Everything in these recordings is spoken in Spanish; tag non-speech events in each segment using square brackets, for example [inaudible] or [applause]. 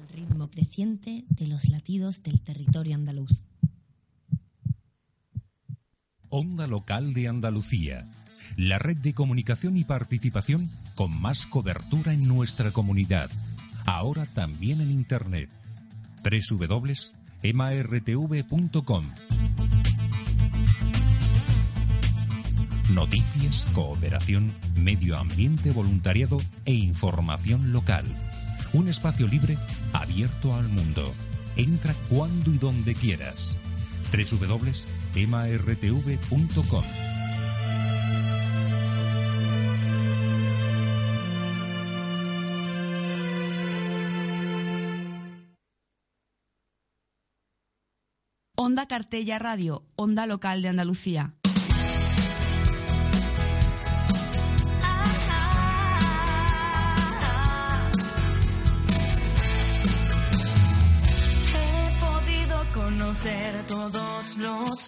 el ritmo creciente de los latidos del territorio andaluz. Onda Local de Andalucía, la red de comunicación y participación con más cobertura en nuestra comunidad, ahora también en Internet. www.emartv.com Noticias, cooperación, medio ambiente, voluntariado e información local. Un espacio libre abierto al mundo. Entra cuando y donde quieras. www.emartv.com Onda Cartella Radio, Onda Local de Andalucía.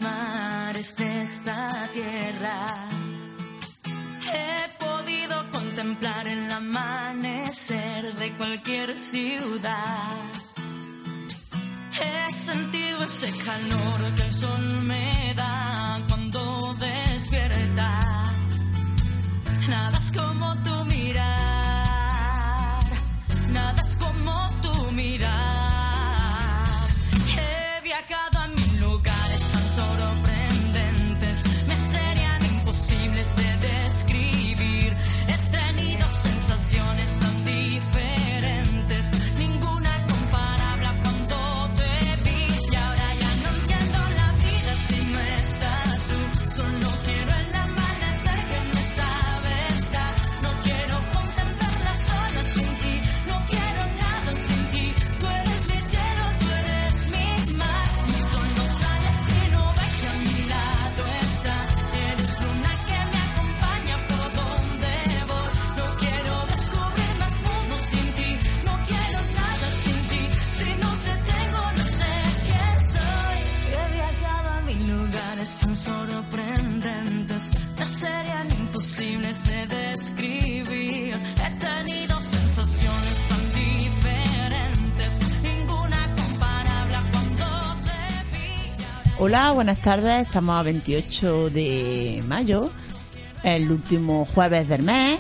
Mares de esta tierra. He podido contemplar el amanecer de cualquier ciudad. He sentido ese calor que el sol me da cuando despierta. Nada es como tu Hola, buenas tardes. Estamos a 28 de mayo, el último jueves del mes.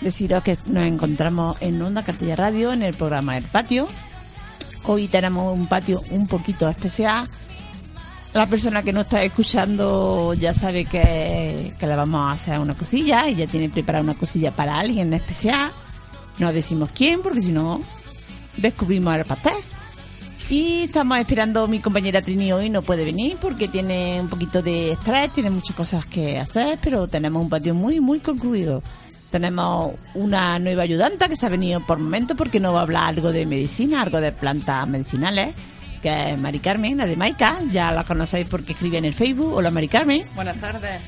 Deciros que nos encontramos en Onda Cartella Radio en el programa El Patio. Hoy tenemos un patio un poquito especial. La persona que nos está escuchando ya sabe que, que le vamos a hacer una cosilla y ya tiene preparada una cosilla para alguien especial. No decimos quién porque si no descubrimos el pastel. Y estamos esperando, mi compañera Trini hoy no puede venir porque tiene un poquito de estrés, tiene muchas cosas que hacer, pero tenemos un patio muy, muy concluido. Tenemos una nueva ayudanta que se ha venido por momento porque nos va a hablar algo de medicina, algo de plantas medicinales, que es Mari Carmen, la de Maica, ya la conocéis porque escribe en el Facebook. Hola Mari Carmen. Buenas tardes.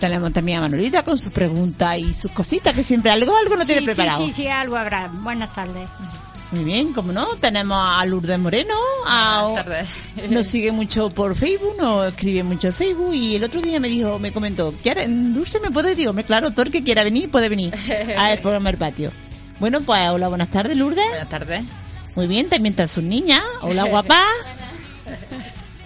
Tenemos también a Manolita con sus preguntas y sus cositas, que siempre algo, algo nos tiene sí, preparado. Sí, sí, algo habrá. Buenas tardes. Muy bien, como no, tenemos a Lourdes Moreno, a, nos sigue mucho por Facebook, nos escribe mucho en Facebook y el otro día me dijo, me comentó, ¿quiere, Dulce me puede? Digo, me claro, todo el que quiera venir puede venir [laughs] al programa El Patio. Bueno, pues hola, buenas tardes, Lourdes. Buenas tardes. Muy bien, también están sus niñas. Hola, guapa. [laughs]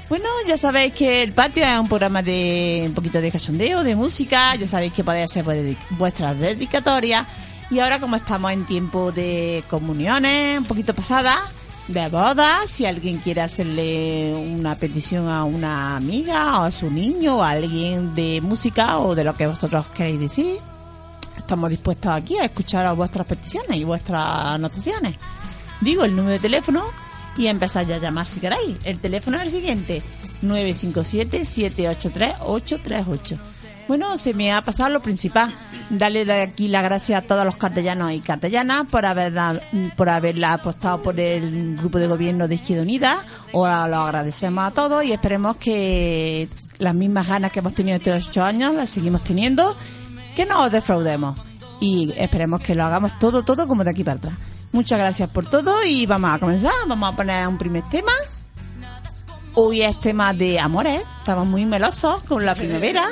Bueno, ya sabéis que el patio es un programa de un poquito de cachondeo, de música. Ya sabéis que podéis hacer vuestras dedicatorias. Y ahora, como estamos en tiempo de comuniones, un poquito pasadas, de bodas, si alguien quiere hacerle una petición a una amiga o a su niño o a alguien de música o de lo que vosotros queréis decir, estamos dispuestos aquí a escuchar a vuestras peticiones y vuestras anotaciones. Digo el número de teléfono y empezar ya a llamar si queréis. El teléfono es el siguiente, 957-783-838. Bueno, se me ha pasado lo principal. Darle de aquí las gracias a todos los cartellanos y cartellanas por haber dado- por haberla apostado por el grupo de gobierno de Izquierda Unida. Ahora lo agradecemos a todos y esperemos que las mismas ganas que hemos tenido estos ocho años las seguimos teniendo, que no os defraudemos y esperemos que lo hagamos todo, todo como de aquí para atrás. Muchas gracias por todo y vamos a comenzar. Vamos a poner un primer tema. Hoy es tema de amores. Estamos muy melosos con la primavera.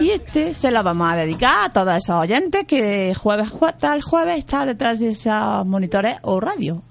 Y este se lo vamos a dedicar a todos esos oyentes que jueves tal jueves está detrás de esos monitores o radio.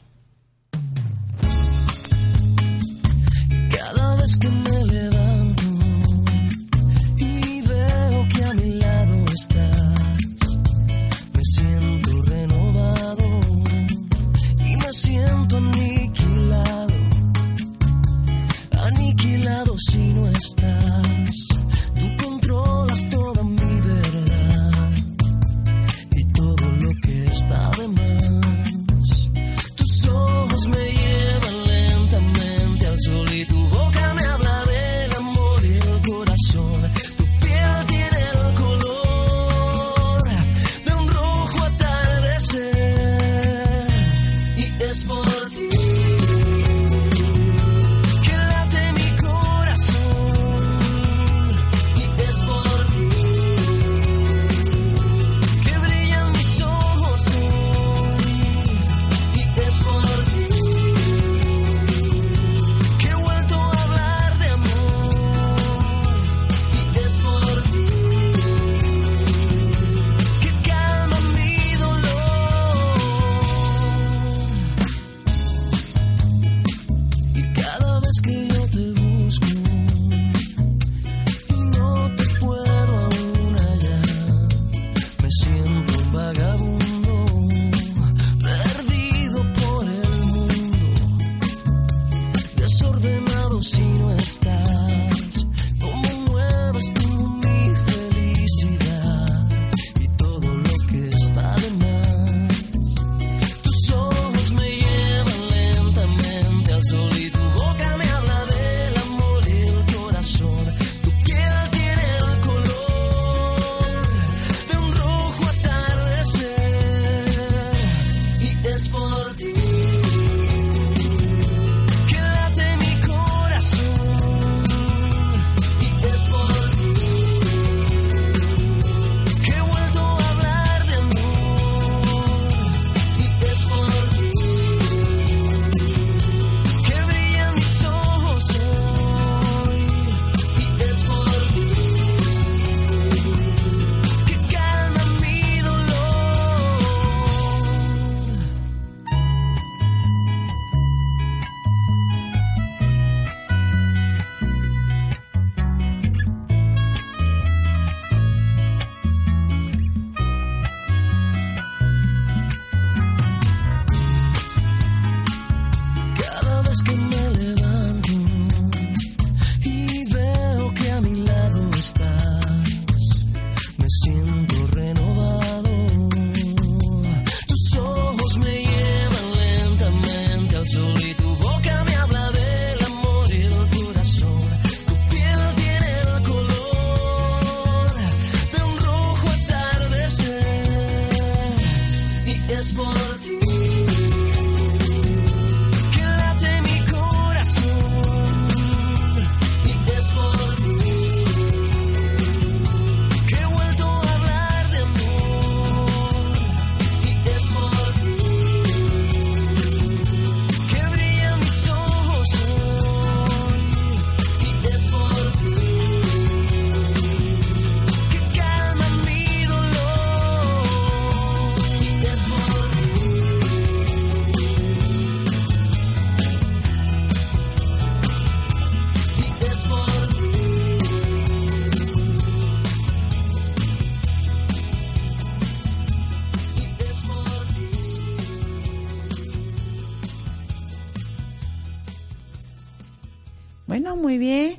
Bueno, muy bien.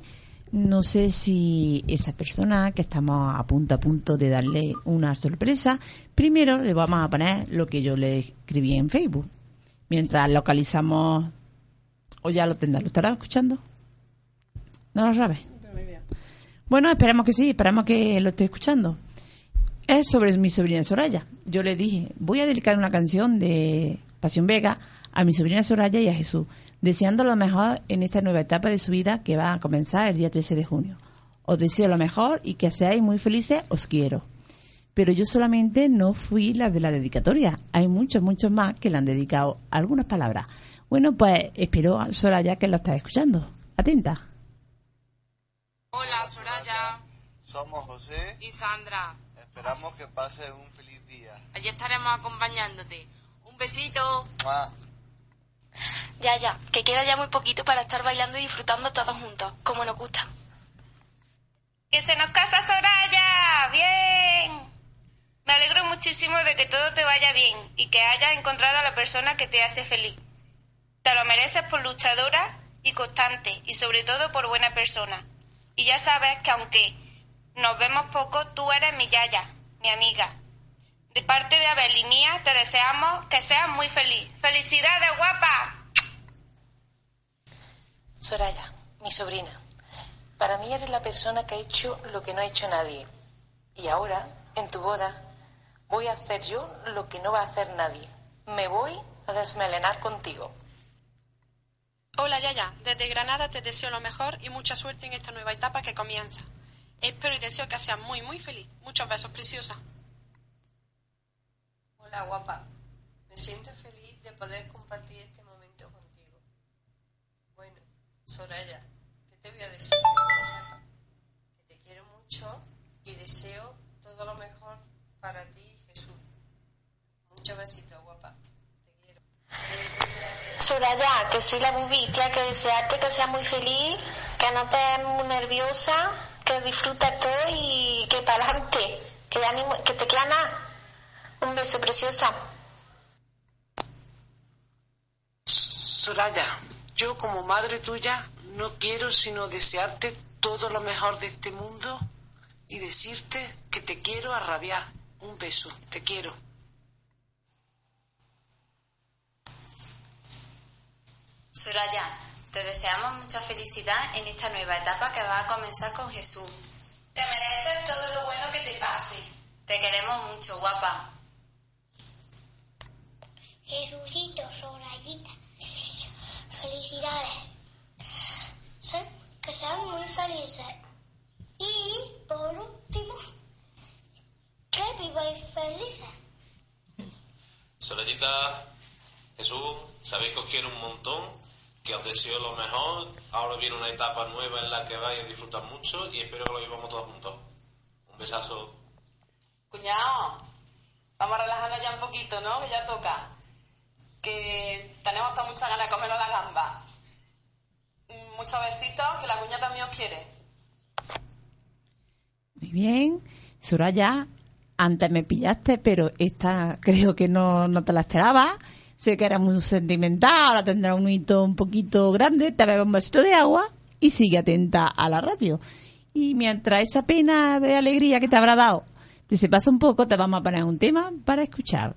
No sé si esa persona que estamos a punto a punto de darle una sorpresa, primero le vamos a poner lo que yo le escribí en Facebook. Mientras localizamos, o ya lo tendrá, ¿lo estará escuchando? ¿No lo sabe? Bueno, esperemos que sí, esperemos que lo esté escuchando. Es sobre mi sobrina Soraya. Yo le dije, voy a dedicar una canción de Pasión Vega a mi sobrina Soraya y a Jesús, deseando lo mejor en esta nueva etapa de su vida que va a comenzar el día 13 de junio. Os deseo lo mejor y que seáis muy felices, os quiero. Pero yo solamente no fui la de la dedicatoria. Hay muchos, muchos más que le han dedicado algunas palabras. Bueno, pues espero, Soraya, que lo estás escuchando. Atenta. Hola, Soraya Somos José. y Sandra. Esperamos que pases un feliz día. Allí estaremos acompañándote. Un besito. ¡Mua! Ya, ya, que queda ya muy poquito para estar bailando y disfrutando todos juntos, como nos gusta. ¡Que se nos casa Soraya! ¡Bien! Me alegro muchísimo de que todo te vaya bien y que hayas encontrado a la persona que te hace feliz. Te lo mereces por luchadora y constante y sobre todo por buena persona. Y ya sabes que aunque nos vemos poco, tú eres mi yaya, mi amiga. De parte de Abel y mía, te deseamos que seas muy feliz. ¡Felicidades, guapa! Soraya, mi sobrina, para mí eres la persona que ha hecho lo que no ha hecho nadie. Y ahora, en tu boda, voy a hacer yo lo que no va a hacer nadie. Me voy a desmelenar contigo. Hola Yaya, desde Granada te deseo lo mejor y mucha suerte en esta nueva etapa que comienza. Espero y deseo que seas muy muy feliz. Muchos besos, preciosa. Hola guapa, me siento feliz de poder compartir este momento contigo. Bueno, Soraya, ¿qué te voy a decir? Que te quiero mucho y deseo todo lo mejor para ti Jesús. Muchos besitos, guapa. Soraya, que soy la bubitia, que desearte que seas muy feliz, que no estés muy nerviosa, que disfrutes todo y que para adelante, que, ya ni mu- que te clana. Un beso, preciosa. Soraya, yo como madre tuya no quiero sino desearte todo lo mejor de este mundo y decirte que te quiero a rabiar. Un beso, te quiero. Soraya, te deseamos mucha felicidad en esta nueva etapa que va a comenzar con Jesús. Te mereces todo lo bueno que te pase. Te queremos mucho, guapa. Jesucito, Sorayita, felicidades. Que sean muy felices. Y por último, que viváis felices. Sorayita, Jesús, sabéis que os quiero un montón, que os deseo lo mejor. Ahora viene una etapa nueva en la que vais a disfrutar mucho y espero que lo vivamos todos juntos. Un besazo. Cuñado, vamos a relajarnos ya un poquito, ¿no? Que ya toca. Que tenemos hasta muchas ganas de comernos la gamba. Mm, Muchos besitos, que la cuña también os quiere. Muy bien. Soraya, antes me pillaste, pero esta creo que no, no te la esperaba. Sé que era muy sentimental, ahora tendrá un hito un poquito grande, te bebe un vasito de agua y sigue atenta a la radio. Y mientras esa pena de alegría que te habrá dado te se pasa un poco, te vamos a poner un tema para escuchar.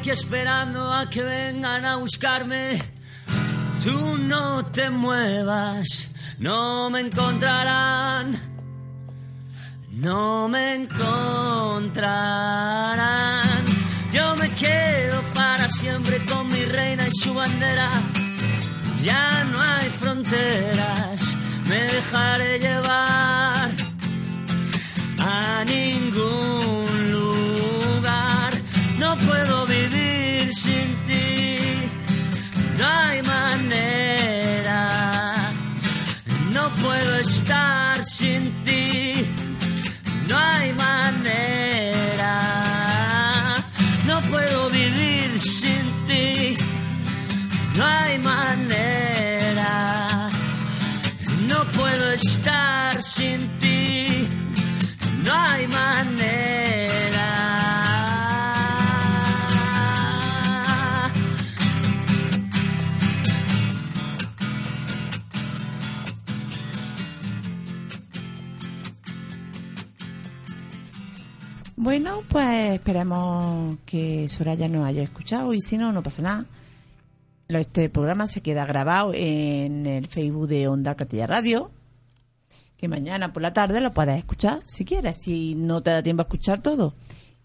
Aquí esperando a que vengan a buscarme. Tú no te muevas, no me encontrarán. No me encontrarán. Yo me quedo para siempre con mi reina y su bandera. Ya no hay fronteras, me dejaré llevar a ningún no hay manera. No puedo estar sin ti, no hay manera. No puedo vivir sin ti, no hay manera. No puedo estar Bueno, pues esperemos que Soraya nos haya escuchado y si no, no pasa nada. Este programa se queda grabado en el Facebook de Onda Castilla Radio, que mañana por la tarde lo puedes escuchar si quieres, si no te da tiempo a escuchar todo.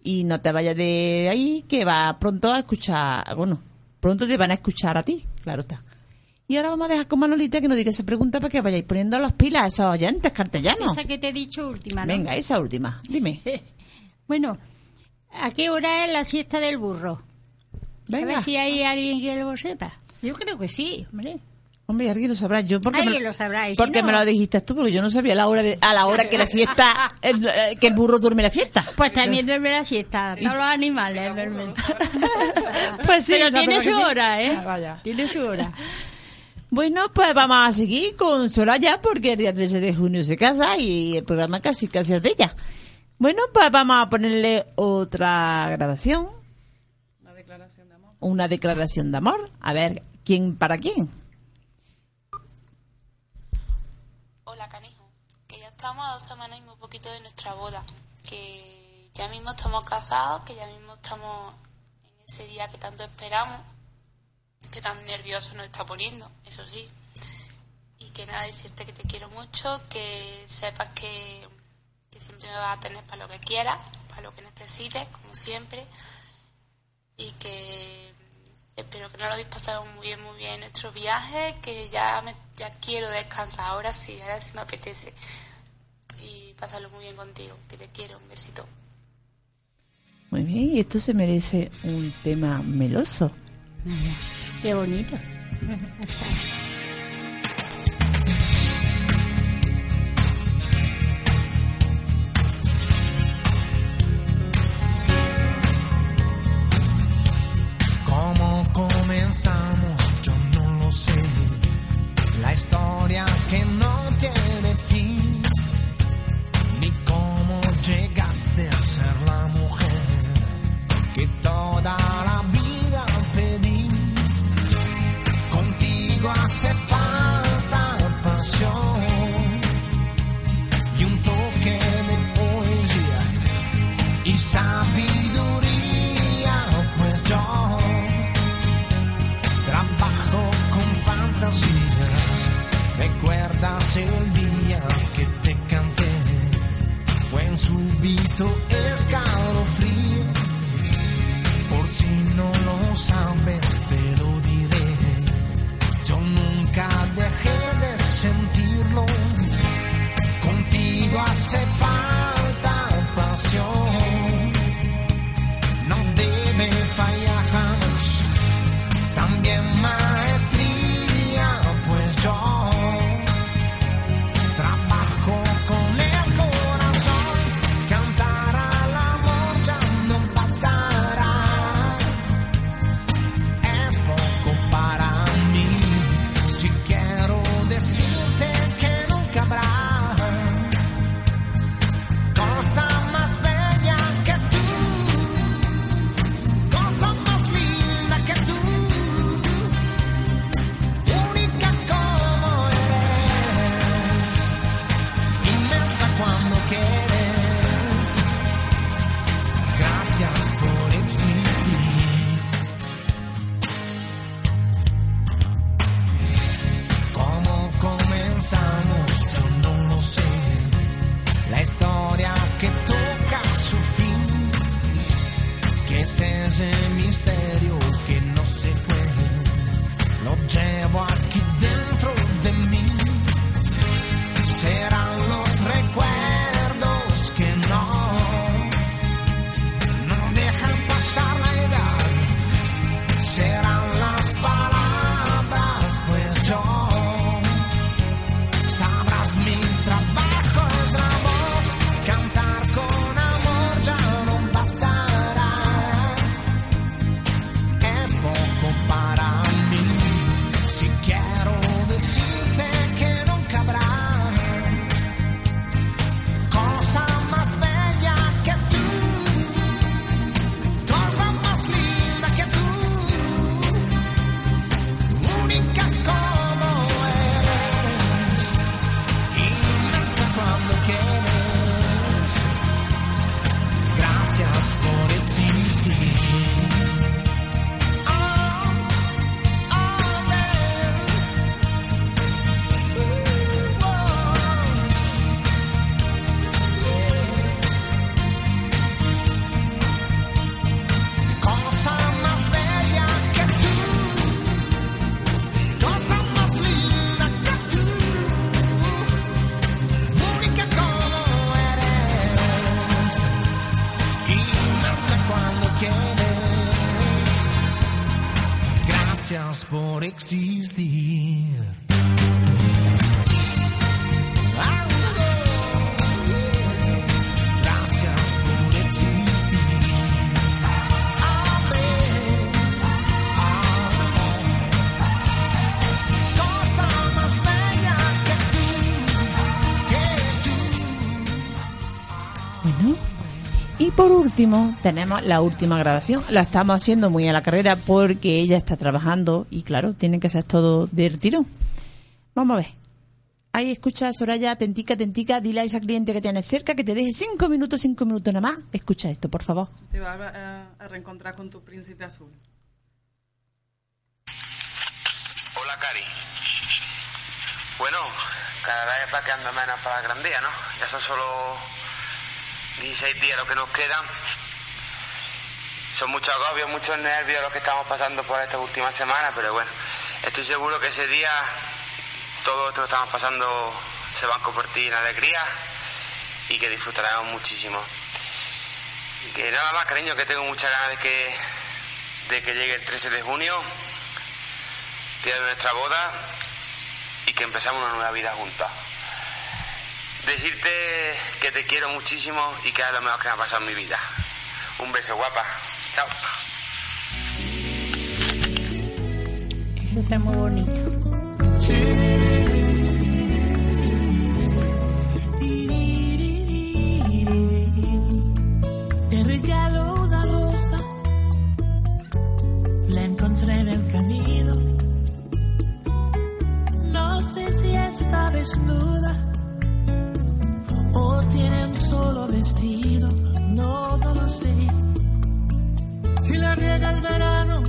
Y no te vayas de ahí, que va pronto a escuchar, bueno, pronto te van a escuchar a ti, claro está. Y ahora vamos a dejar con Manolita que nos diga esa pregunta para que vayáis poniendo las pilas a esos oyentes castellanos. Esa que te he dicho última, ¿no? Venga, esa última, dime. [laughs] Bueno, ¿a qué hora es la siesta del burro? Venga. A ver si hay alguien que lo sepa. Yo creo que sí, hombre. Hombre, alguien lo sabrá. Yo porque, me, lo sabrá. y si porque no- me lo dijiste tú, porque yo no sabía la hora de, a la hora que la siesta, [laughs] el- eh, que el burro duerme la siesta. Pues también duerme la siesta. Todos los animales duermen. [laughs] Pues sí, Pero la tiene su sí. hora, ¿eh? Ah, vaya. Tiene su hora. Bueno, pues vamos a seguir con Soraya porque el día 13 de junio se casa y el programa casi casi es de ella. Bueno, pues vamos a ponerle otra grabación. Una declaración de amor. Una declaración de amor. A ver, ¿quién para quién? Hola, canijo. Que ya estamos a dos semanas y muy poquito de nuestra boda. Que ya mismo estamos casados, que ya mismo estamos en ese día que tanto esperamos. Que tan nervioso nos está poniendo, eso sí. Y que nada, decirte que te quiero mucho, que sepas que, que siempre me vas a tener para lo que quieras, para lo que necesites, como siempre. Y que espero que nos lo pasado muy bien, muy bien en nuestro viaje, que ya, me, ya quiero descansar, ahora sí, ahora sí me apetece. Y pasarlo muy bien contigo, que te quiero, un besito. Muy bien, y esto se merece un tema meloso. Qué bonito. [laughs] último, tenemos la última grabación. La estamos haciendo muy a la carrera porque ella está trabajando y, claro, tiene que ser todo del tirón. Vamos a ver. Ahí escucha, Soraya, atentica, atentica, dile a esa cliente que tienes cerca que te deje cinco minutos, cinco minutos nada más. Escucha esto, por favor. Te vas a, a reencontrar con tu príncipe azul. Hola, Cari. Bueno, cada vez va quedando menos para la gran día, ¿no? Ya son solo 16 días lo que nos quedan. Son muchos agobios, muchos nervios los que estamos pasando por esta última semana, pero bueno, estoy seguro que ese día todo esto que estamos pasando se va a convertir en alegría y que disfrutaremos muchísimo. Que nada más, cariño, que tengo muchas ganas de que, de que llegue el 13 de junio, día de nuestra boda, y que empezamos una nueva vida juntas. Decirte que te quiero muchísimo y que es lo mejor que me ha pasado en mi vida. Un beso, guapa. Chao. Eso está muy bonito. Te solo vestido, no, lo sé. Si la riega el verano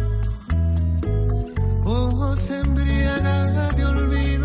o se de olvido.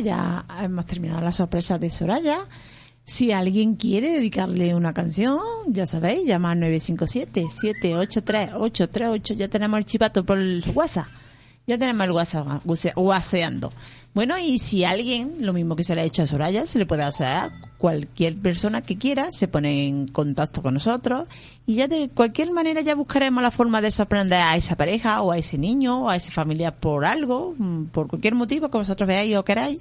Ya hemos terminado la sorpresa de Soraya. Si alguien quiere dedicarle una canción, ya sabéis, llama al 957-783-838. Ya tenemos el chivato por el WhatsApp. Ya tenemos el WhatsApp whatsappeando. Bueno, y si alguien, lo mismo que se le ha hecho a Soraya, se le puede hacer a cualquier persona que quiera, se pone en contacto con nosotros y ya de cualquier manera ya buscaremos la forma de sorprender a esa pareja o a ese niño o a esa familia por algo, mm, por cualquier motivo que vosotros veáis o queráis.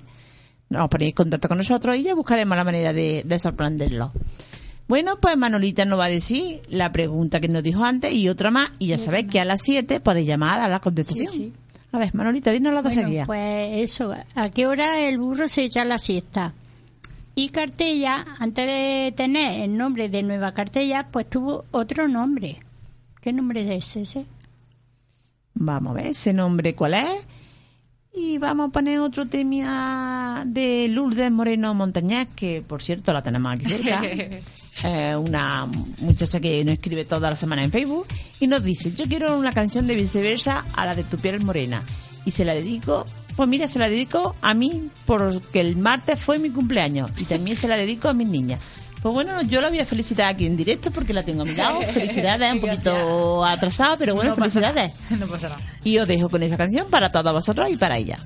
Nos ponéis en contacto con nosotros y ya buscaremos la manera de, de sorprenderlo. Bueno, pues Manolita nos va a decir la pregunta que nos dijo antes y otra más. Y ya sabéis que a las 7 podéis llamar a la contestación. Sí, sí. A ver, Manolita, dinos las dos Bueno, seguidas. pues eso, ¿a qué hora el burro se echa la siesta? Y Cartella, antes de tener el nombre de Nueva Cartella, pues tuvo otro nombre. ¿Qué nombre es ese? Vamos a ver ese nombre cuál es. Y vamos a poner otro tema de Lourdes Moreno Montañés, que por cierto la tenemos aquí cerca. [laughs] Eh, una muchacha que nos escribe toda la semana en Facebook y nos dice, yo quiero una canción de viceversa a la de tu piel morena. Y se la dedico, pues mira, se la dedico a mí porque el martes fue mi cumpleaños y también se la dedico a mis niñas. Pues bueno, yo la voy a felicitar aquí en directo porque la tengo a mi lado. [laughs] Felicidades, un poquito atrasada, pero bueno, No felicidades. [laughs] No pasa nada. Y os dejo con esa canción para todos vosotros y para ella.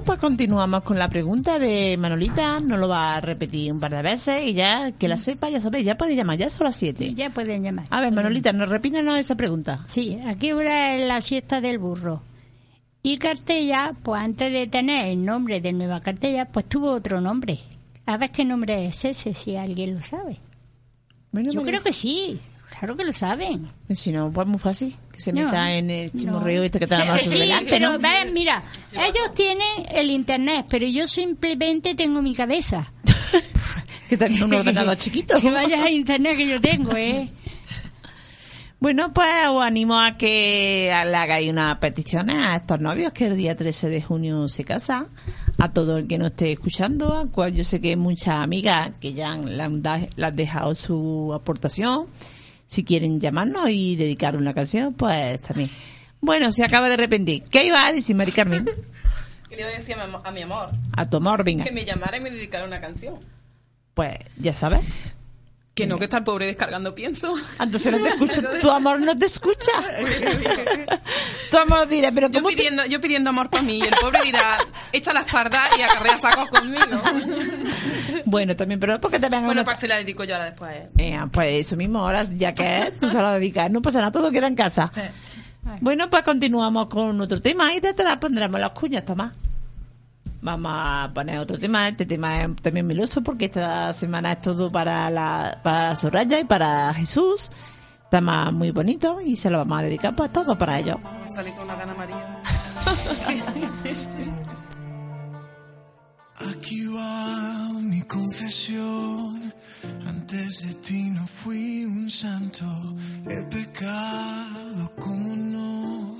Bueno, pues continuamos con la pregunta de Manolita. No lo va a repetir un par de veces y ya que la sepa, ya sabéis, ya puede llamar, ya son las 7. Ya pueden llamar. A ver, Manolita, ¿nos repítanos esa pregunta? Sí, aquí hora es la siesta del burro. Y Cartella, pues antes de tener el nombre de Nueva Cartella, pues tuvo otro nombre. A ver qué nombre es ese, si alguien lo sabe. Yo María. creo que sí, claro que lo saben. Si no, pues muy fácil. Que se No, meta en el no. chimorreo este que Sí, tenemos sí, delante, pero ¿no? ven, mira, ellos tienen el internet, pero yo simplemente tengo mi cabeza. [laughs] Que también un ordenador [laughs] chiquito. Que vayas a internet que yo tengo, ¿eh? Bueno, pues os animo a que le hagáis unas peticiones a estos novios que el día 13 de junio se casan. A todo el que nos esté escuchando, a cual yo sé que hay muchas amigas que ya le han, le han dejado su aportación. Si quieren llamarnos y dedicar una canción, pues también. Bueno, se acaba de arrepentir. ¿Qué iba a decir, Mari Carmen? [laughs] Que le iba a decir a mi, am- a mi amor A tu amor, venga. que me llamara y me dedicara una canción. Pues ya sabes. Que no, que está el pobre descargando pienso. Entonces no te escucha. [laughs] Tu amor no te escucha. tu amor dirá, pero Yo ¿cómo te- pidiendo, yo pidiendo amor para mí y el pobre dirá, echa la espalda y acarrea sacos conmigo. Bueno, también, pero porque te vengan Bueno, para que se la dedico yo ahora después. ¿eh? Eh, pues eso mismo, ahora ya que tú se lo dedicas, no pasa nada, todo queda en casa. Bueno, pues continuamos con otro tema y detrás pondremos las cuñas, Tomás. Vamos a poner otro tema, este tema es también meloso porque esta semana es todo para la para Soraya y para Jesús. Tema muy bonito y se lo vamos a dedicar pues todo para ellos. Salí con una gana María. Aquí va mi confesión. Antes de ti no fui un santo. He pecado, como no.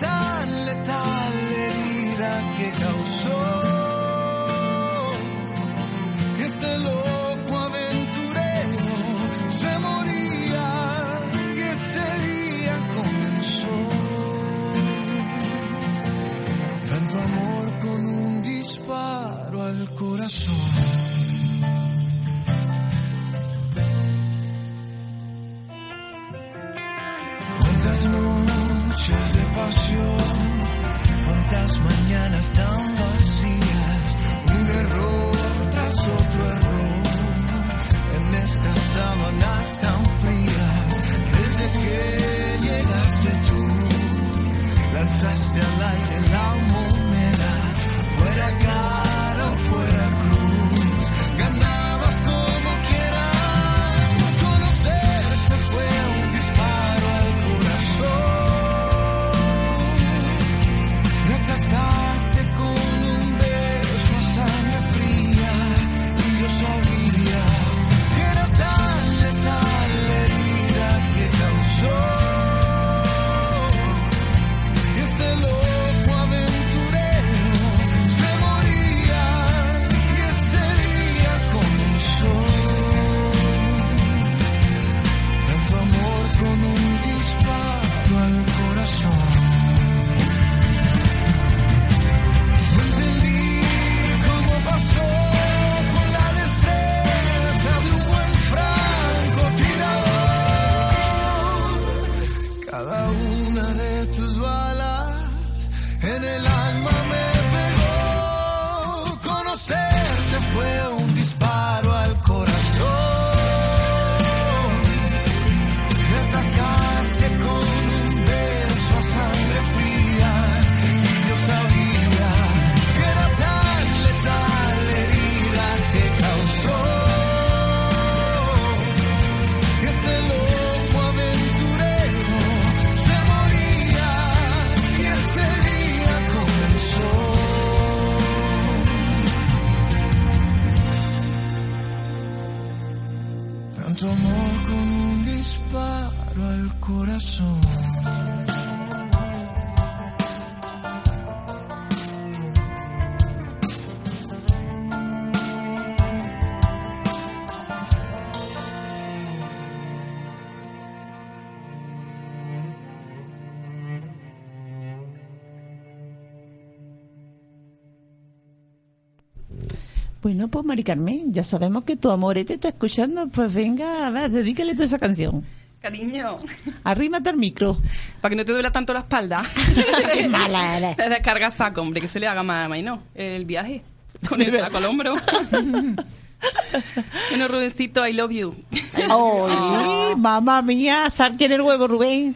tan letal noches de pasión, cuántas mañanas tan vacías, un error tras otro error, en estas sábanas tan frías, desde que llegaste tú, lanzaste al aire Pues Mari Carmen, ya sabemos que tu amorete está escuchando, pues venga, a ver, dedícale tú esa canción. Cariño, Arrímate al micro. para que no te duela tanto la espalda. Qué mala eres. Descarga saco, hombre, que se le haga más no el viaje. Con el [laughs] saco al hombro. [laughs] bueno, Rubencito, I love you. ¡Ay, [laughs] mamá mía! Sal quién el huevo, Rubén.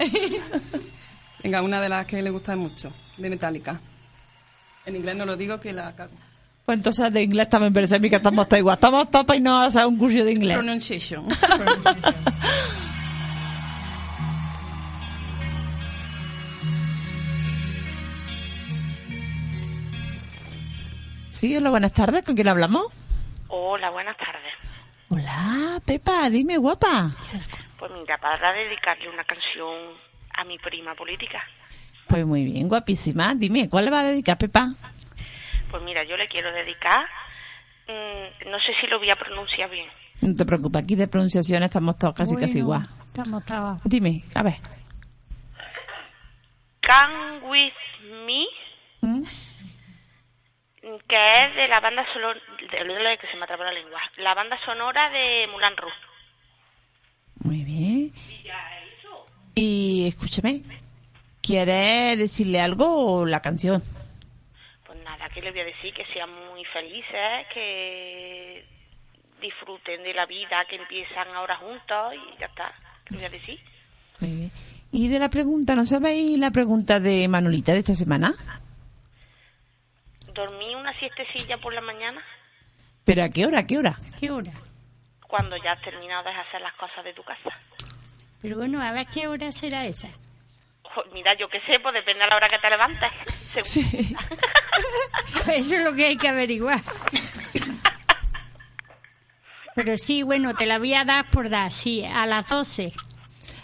Venga, una de las que le gusta mucho, de Metallica. En inglés no lo digo que la cago. Pues entonces de inglés también parece a mí que estamos todos igual. Estamos todos para irnos a hacer un curso de inglés. Pronunciation. [laughs] Sí, hola, buenas tardes. ¿Con quién hablamos? Hola, buenas tardes. Hola, Pepa, dime, guapa. Pues mira, para dedicarle una canción a mi prima política. Pues muy bien, guapísima. Dime, ¿cuál le va a dedicar, Pepa? Pues mira, yo le quiero dedicar, mm, no sé si lo voy a pronunciar bien. No te preocupes, aquí de pronunciación estamos todos casi casi igual. Estamos todos. Dime, a ver. Come With Me, ¿Mm? que es de la banda sonora, de, que se me atrapó la lengua, la banda sonora de Mulan Rouge. Muy bien. Y escúchame, ¿quieres decirle algo o la canción? Pues nada, que le voy a decir que sean muy felices, que disfruten de la vida, que empiezan ahora juntos y ya está. ¿Qué voy a decir? Muy bien. Y de la pregunta, ¿no sabéis la pregunta de Manolita de esta semana? Dormí una siestecilla por la mañana ¿Pero a qué hora? ¿A qué hora? ¿Qué hora? cuando ya has terminado de hacer las cosas de tu casa. Pero bueno, a ver qué hora será esa. Mira, yo qué sé, pues depende a la hora que te levantes. según. [laughs] Eso es lo que hay que averiguar. Pero sí, bueno, te la voy a dar por dar, sí, a las 12.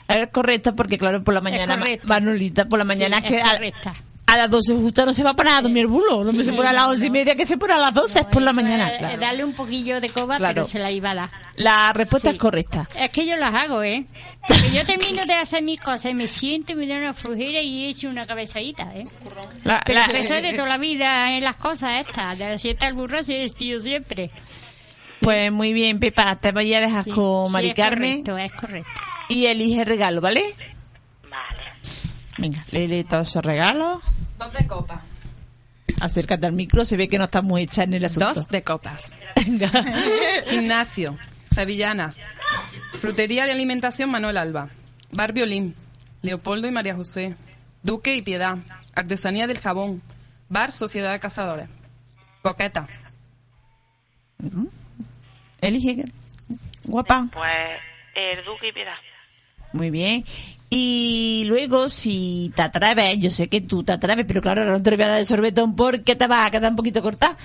Es correcta porque, claro, por la mañana. Manolita, por la mañana Sí, es que es a, correcta. A las 12 justo no se va a parar a dormir el bulo. No se pone a las once y media, que se pone a las 12, es por la mañana. Eh, claro. Darle un poquillo de coba, Claro. pero se la iba a dar. La respuesta es correcta. Es que yo las hago, ¿eh? Que yo termino de hacer mis cosas y me siento, me da una flojera y he hecho una cabezadita, ¿eh? La- Pero la- eso es de toda la vida en las cosas estas. De la siesta al burro se vestido siempre. Pues muy bien, Pepa, te voy a dejar con Sí, Mari es Carmen correcto, es correcto. y elige regalo. Vale. Venga, lee todos esos regalos. Dos de copas. Acércate al micro, se ve que no estás muy hecha en el asunto. Dos de copas. [laughs] Gimnasio, Sevillanas, Frutería y Alimentación Manuel Alba, Bar Violín, Leopoldo y María José, Duque y Piedad, Artesanía del Jabón, Bar Sociedad de Cazadores, Coqueta. Elige, guapa. Pues el Duque y Piedad. Muy bien. Y luego, si te atreves, yo sé que tú te atreves, pero claro, no te voy a dar de sorbetón porque te vas a quedar un poquito corta.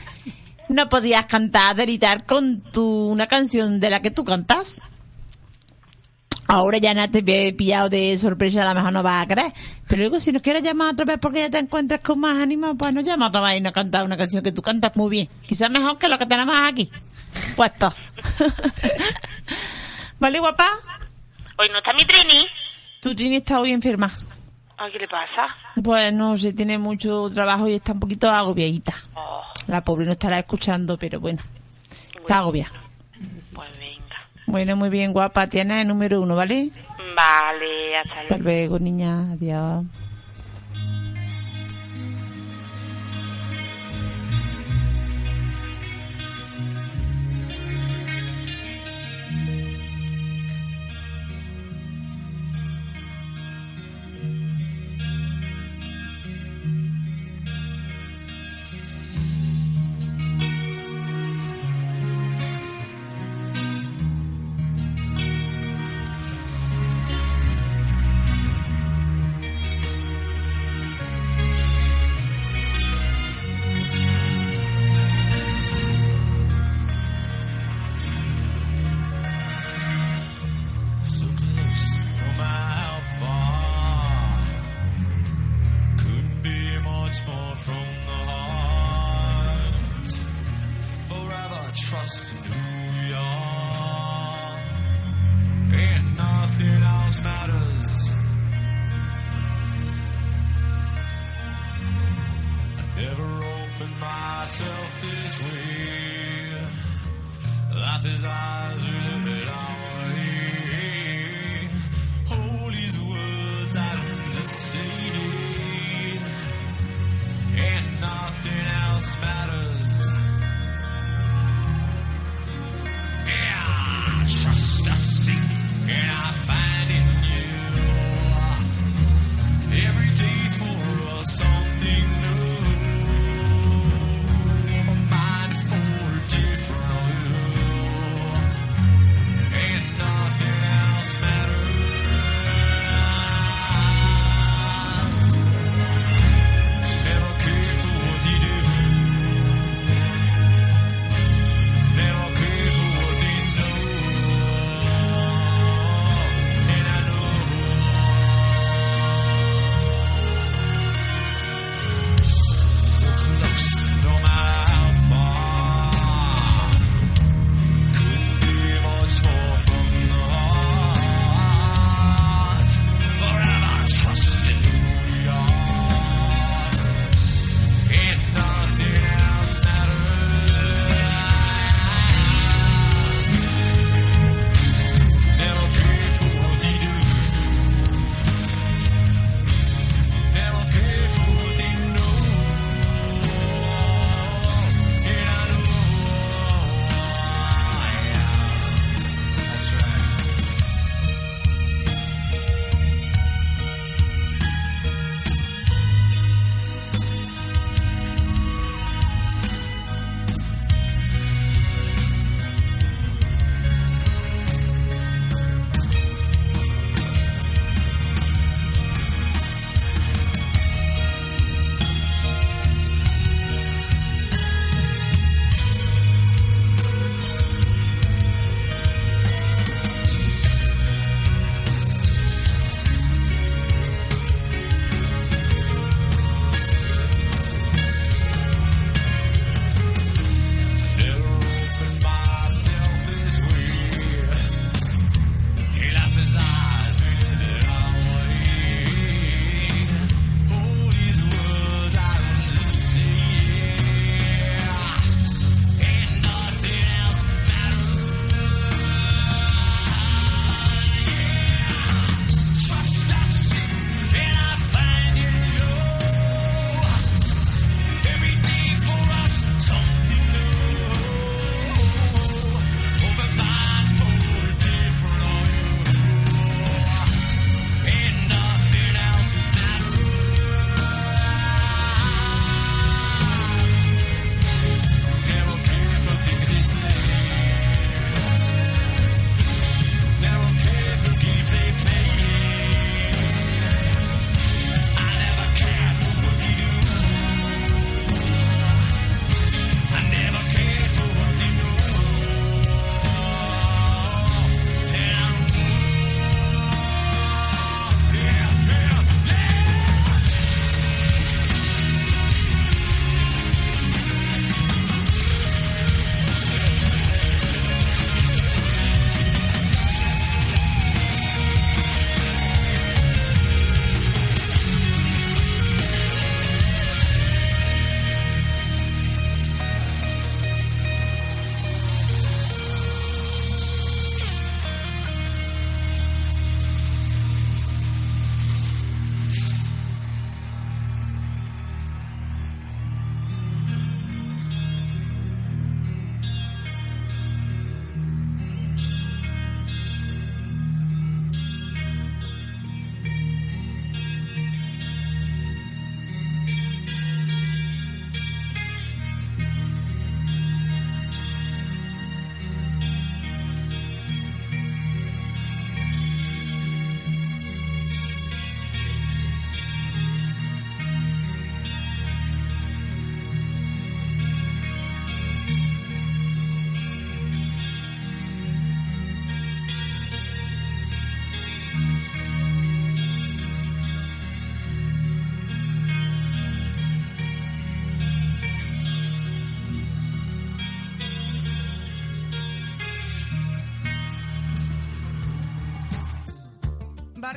No podías cantar, delitar con tu, una canción de la que tú cantas. Ahora ya no te he pillado de sorpresa, a lo mejor no vas a creer. Pero luego, si nos quieres llamar otra vez porque ya te encuentras con más ánimo, pues nos llama otra vez y nos cantas una canción que tú cantas muy bien. Quizás mejor que lo que tenemos aquí. Puesto. [laughs] ¿Vale, guapa? Hoy no está mi Trini. Tu Trini está hoy enferma. Ay, ¿qué le pasa? Pues no sé, tiene mucho trabajo y está un poquito agobiadita. Oh, La pobre no estará escuchando, pero bueno, está agobiada. pues venga. Bueno, muy bien, guapa. Tienes el número uno, ¿vale? Vale, hasta Hasta luego. luego, niña. Adiós.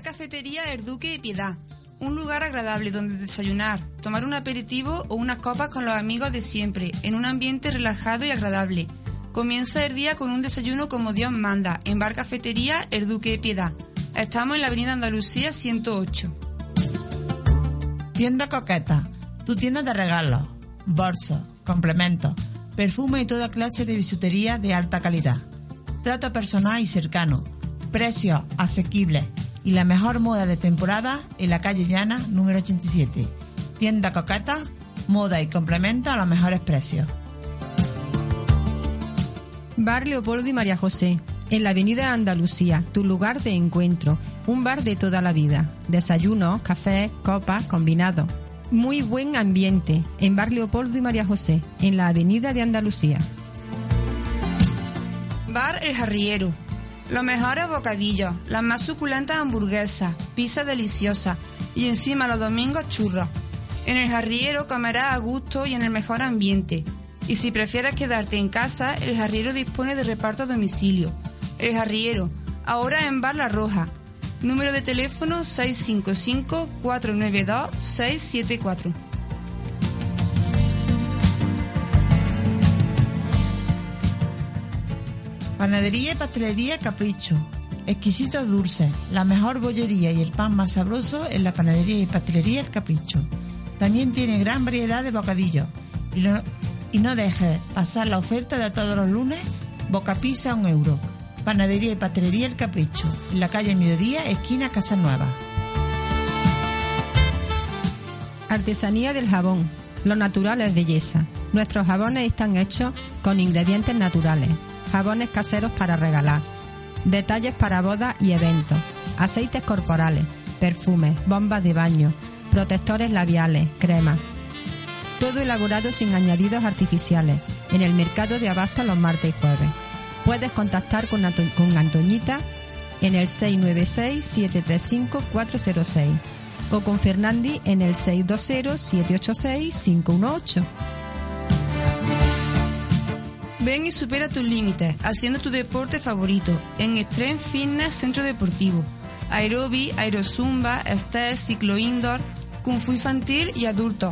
Cafetería El Duque de Piedad. Un lugar agradable donde desayunar, tomar un aperitivo o unas copas con los amigos de siempre, en un ambiente relajado y agradable. Comienza el día con un desayuno como Dios manda, en Bar Cafetería El Duque de Piedad. Estamos en la Avenida Andalucía 108. Tienda Coqueta, tu tienda de regalos, bolsos, complementos, perfume y toda clase de bisutería de alta calidad. Trato personal y cercano, precios asequibles y la mejor moda de temporada en la calle Llana número 87. Tienda Coqueta, moda y complementos a los mejores precios. Bar Leopoldo y María José, en la Avenida Andalucía, tu lugar de encuentro, un bar de toda la vida. Desayunos, cafés, copas, combinados. Muy buen ambiente en Bar Leopoldo y María José, en la Avenida de Andalucía. Bar El Jarriero. Los mejores bocadillos, las más suculentas hamburguesas, pizza deliciosa y encima los domingos churros. En El Jarriero comerás a gusto y en el mejor ambiente. Y si prefieres quedarte en casa, El Jarriero dispone de reparto a domicilio. El Jarriero, ahora en Bar La Roja. Número de teléfono 655-492-674. Panadería y pastelería Capricho. Exquisitos dulces, la mejor bollería y el pan más sabroso en la panadería y pastelería El Capricho. También tiene gran variedad de bocadillos. Y, no dejes pasar la oferta de todos los lunes, boca pizza a un euro. Panadería y pastelería El Capricho, en la calle Mediodía, esquina Casa Nueva. Artesanía del jabón. Lo natural es belleza. Nuestros jabones están hechos con ingredientes naturales. Jabones caseros para regalar. Detalles para bodas y eventos. Aceites corporales, perfumes, bombas de baño, protectores labiales, cremas. Todo elaborado sin añadidos artificiales. En el mercado de abasto los martes y jueves. Puedes contactar con, Anto- con Antoñita en el 696-735-406 o con Fernandi en el 620-786-518. Ven y supera tus límites haciendo tu deporte favorito en Extreme Fitness Centro Deportivo. Aerobi, Aerozumba, Estés, Ciclo Indoor, Kung Fu Infantil y Adulto.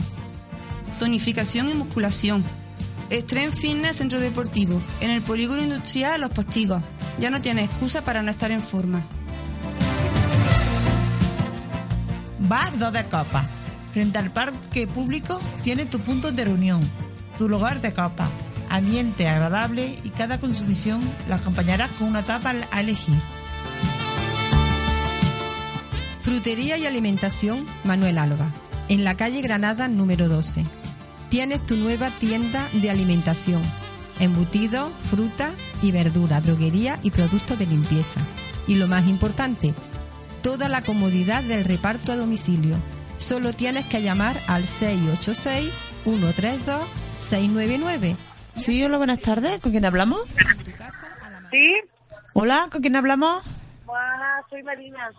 Tonificación y musculación. Extreme Fitness Centro Deportivo, en el Polígono Industrial Los Postigos. Ya no tienes excusa para no estar en forma. Bar de Copas. Frente al parque público tiene tu punto de reunión, tu lugar de copa, ambiente agradable y cada consumición la acompañarás con una tapa a elegir. Frutería y alimentación Manuel Alba, en la calle Granada número 12. Tienes tu nueva tienda de alimentación, embutidos, fruta y verdura, droguería y productos de limpieza. Y lo más importante, toda la comodidad del reparto a domicilio. Solo tienes que llamar al 686-132-699. Sí, hola, buenas tardes. ¿Con quién hablamos? Sí, Hola, ¿con quién hablamos? buenas, soy Marina.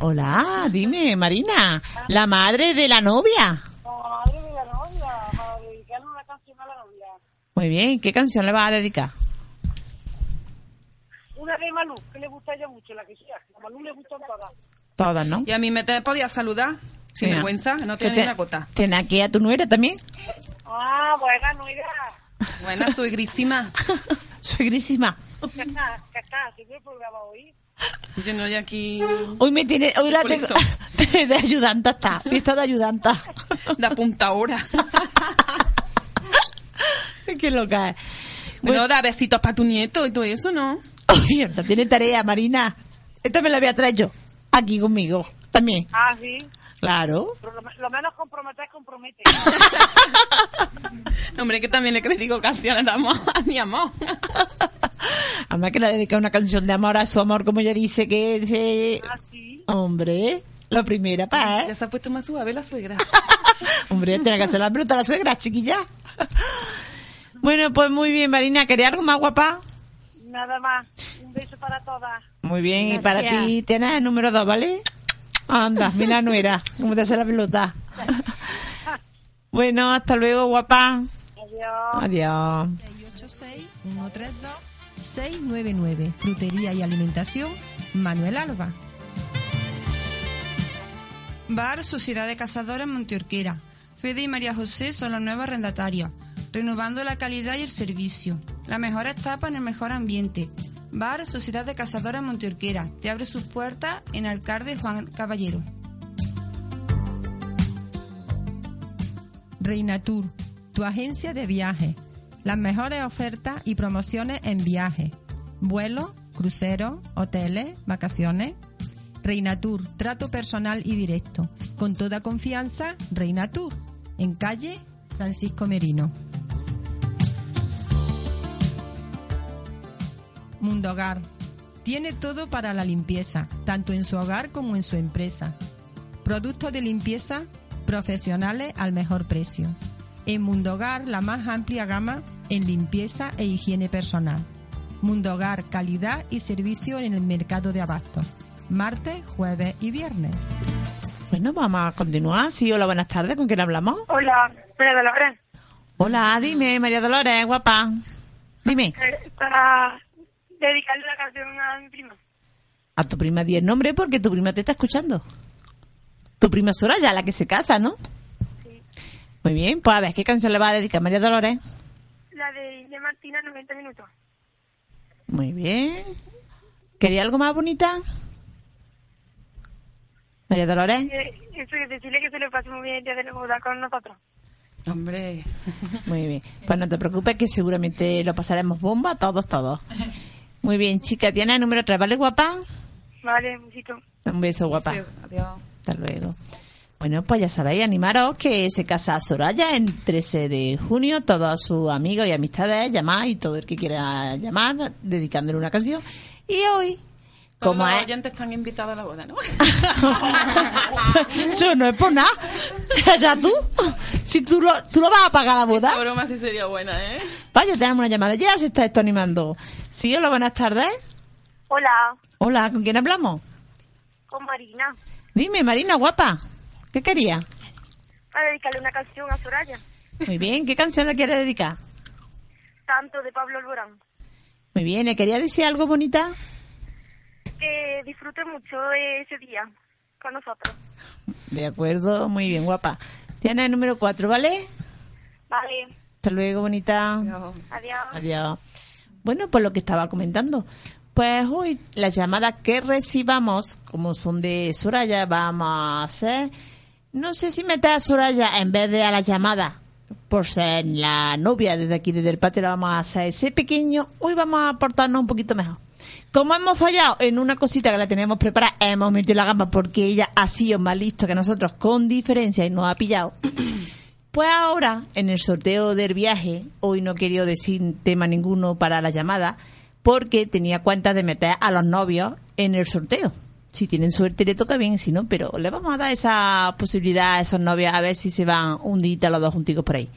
Hola, dime, Marina, la madre de la novia. Madre de la novia, para dedicarle una canción a la novia. Muy bien, ¿qué canción le vas a dedicar? Una de Malú, que le gusta a ella mucho, la que sea. A Malú le gustan todas. Todas, ¿no? Y a mí me te podías saludar, sin Mira, vergüenza, no te una gota. ¿Tiene aquí a tu nuera también? Ah, buena, no irá. Buena, suegrísima. [laughs] Suegrísima. ¿Qué está? ¿Qué está? ¿Haciendo el programa hoy? Yo no hay aquí... Hoy me tiene, hoy la tengo [laughs] de ayudanta está, fiesta de ayudanta. De apuntadora. Qué loca es. Bueno, da besitos para tu nieto y todo eso, ¿no? [laughs] Oh, mierda, tiene tarea, Marina. Esta me la voy a traer yo, aquí conmigo, también. Ah, sí. Claro. Pero lo, lo menos comprometer, compromete. No, [laughs] hombre, que también le critico canciones de amor a mi amor. [laughs] Además que le dedica una canción de amor a su amor, como ella dice que dice... Ah, sí. Hombre, la primera, pa, Ya ¿eh? se ha puesto más suave la suegra. [laughs] Hombre, tiene que hacer la bruta la suegra, chiquilla. Bueno, pues muy bien, Marina. ¿Quería algo más guapa? Nada más. Un beso para todas. Muy bien, y para ti tienes el número dos, ¿vale? Anda, mira nuera, cómo te hace la pelota. Bueno, hasta luego, guapa. Adiós. Adiós. 686-132-699. Frutería y alimentación Manuel Alba. Bar Sociedad de Cazadores Monteorquera. Fede y María José son los nuevos arrendatarios, renovando la calidad y el servicio. La mejor etapa en el mejor ambiente. Bar Sociedad de Cazadores Monteorquera. Te abre sus puertas en Alcalde Juan Caballero. Reinatur, tu agencia de viaje. Las mejores ofertas y promociones en viajes. Vuelos, cruceros, hoteles, vacaciones. Reinatur, trato personal y directo. Con toda confianza, Reinatur. En calle Francisco Merino. Mundo Hogar. Tiene todo para la limpieza, tanto en su hogar como en su empresa. Productos de limpieza profesionales al mejor precio. En Mundo Hogar, la más amplia gama en limpieza e higiene personal. Mundo Hogar, calidad y servicio en el mercado de abastos. Martes, jueves y viernes. Bueno, vamos a continuar. Sí, hola, buenas tardes. ¿Con quién hablamos? Hola, María Dolores. Hola, dime, María Dolores, guapa. Dime. Eh, Para dedicarle la canción a mi prima. A tu prima di el nombre porque tu prima te está escuchando. Tu prima Soraya, la que se casa, ¿no? Sí. Muy bien, pues a ver, ¿qué canción le va a dedicar María Dolores? La de India Martina, 90 minutos. Muy bien. ¿Quería algo más bonita? María Dolores. Eh, eso es decirle que se le pase muy bien el día de la boda con nosotros. Hombre. Muy bien. Pues no te preocupes que seguramente lo pasaremos bomba todos, todos. [laughs] Muy bien, chica, ¿tienes el número 3, ¿vale, guapa? Vale, un besito. Un beso, guapa. Adiós. Hasta luego. Bueno, pues ya sabéis, animaros que se casa Soraya en 13 de junio. Todos sus amigos y amistades, llamad y todo el que quiera llamar, dedicándole una canción. Y hoy, Todos como los es... oyentes están invitados a la boda, ¿no? Eso no es por nada. [laughs] O sea, tú, si tú lo, tú lo vas a pagar la boda. Esa broma sí sería buena, ¿eh? Vaya, tenemos una llamada. Ya se está esto animando. Sí, hola, buenas tardes. Hola, Hola, ¿con quién hablamos? con Marina. Dime, Marina, guapa. ¿Qué quería? Para dedicarle una canción a Soraya. Muy bien, ¿qué canción le quieres dedicar? Tanto de Pablo Alborán. Muy bien, ¿le quería decir algo bonita? Que disfrute mucho ese día con nosotros. De acuerdo, muy bien, guapa. Tiene el número 4, ¿vale? Vale, Hasta luego, bonita. adiós. Adiós. Bueno, pues lo que estaba comentando. Pues hoy las llamadas que recibamos, como son de Soraya, vamos a hacer... No sé si meter a Soraya en vez de a la llamada, por ser la novia desde aquí, desde el patio, la vamos a hacer ese pequeño. Hoy vamos a aportarnos un poquito mejor. Como hemos fallado en una cosita que la teníamos preparada, hemos metido la gamba porque ella ha sido más listo que nosotros con diferencia y nos ha pillado. [clears throat] Pues ahora, en el sorteo del viaje, hoy no querido decir tema ninguno para la llamada, porque tenía cuenta de meter a los novios en el sorteo. Si tienen suerte le toca bien, si no, pero le vamos a dar esa posibilidad a esos novios a ver si se van un día los dos junticos por ahí.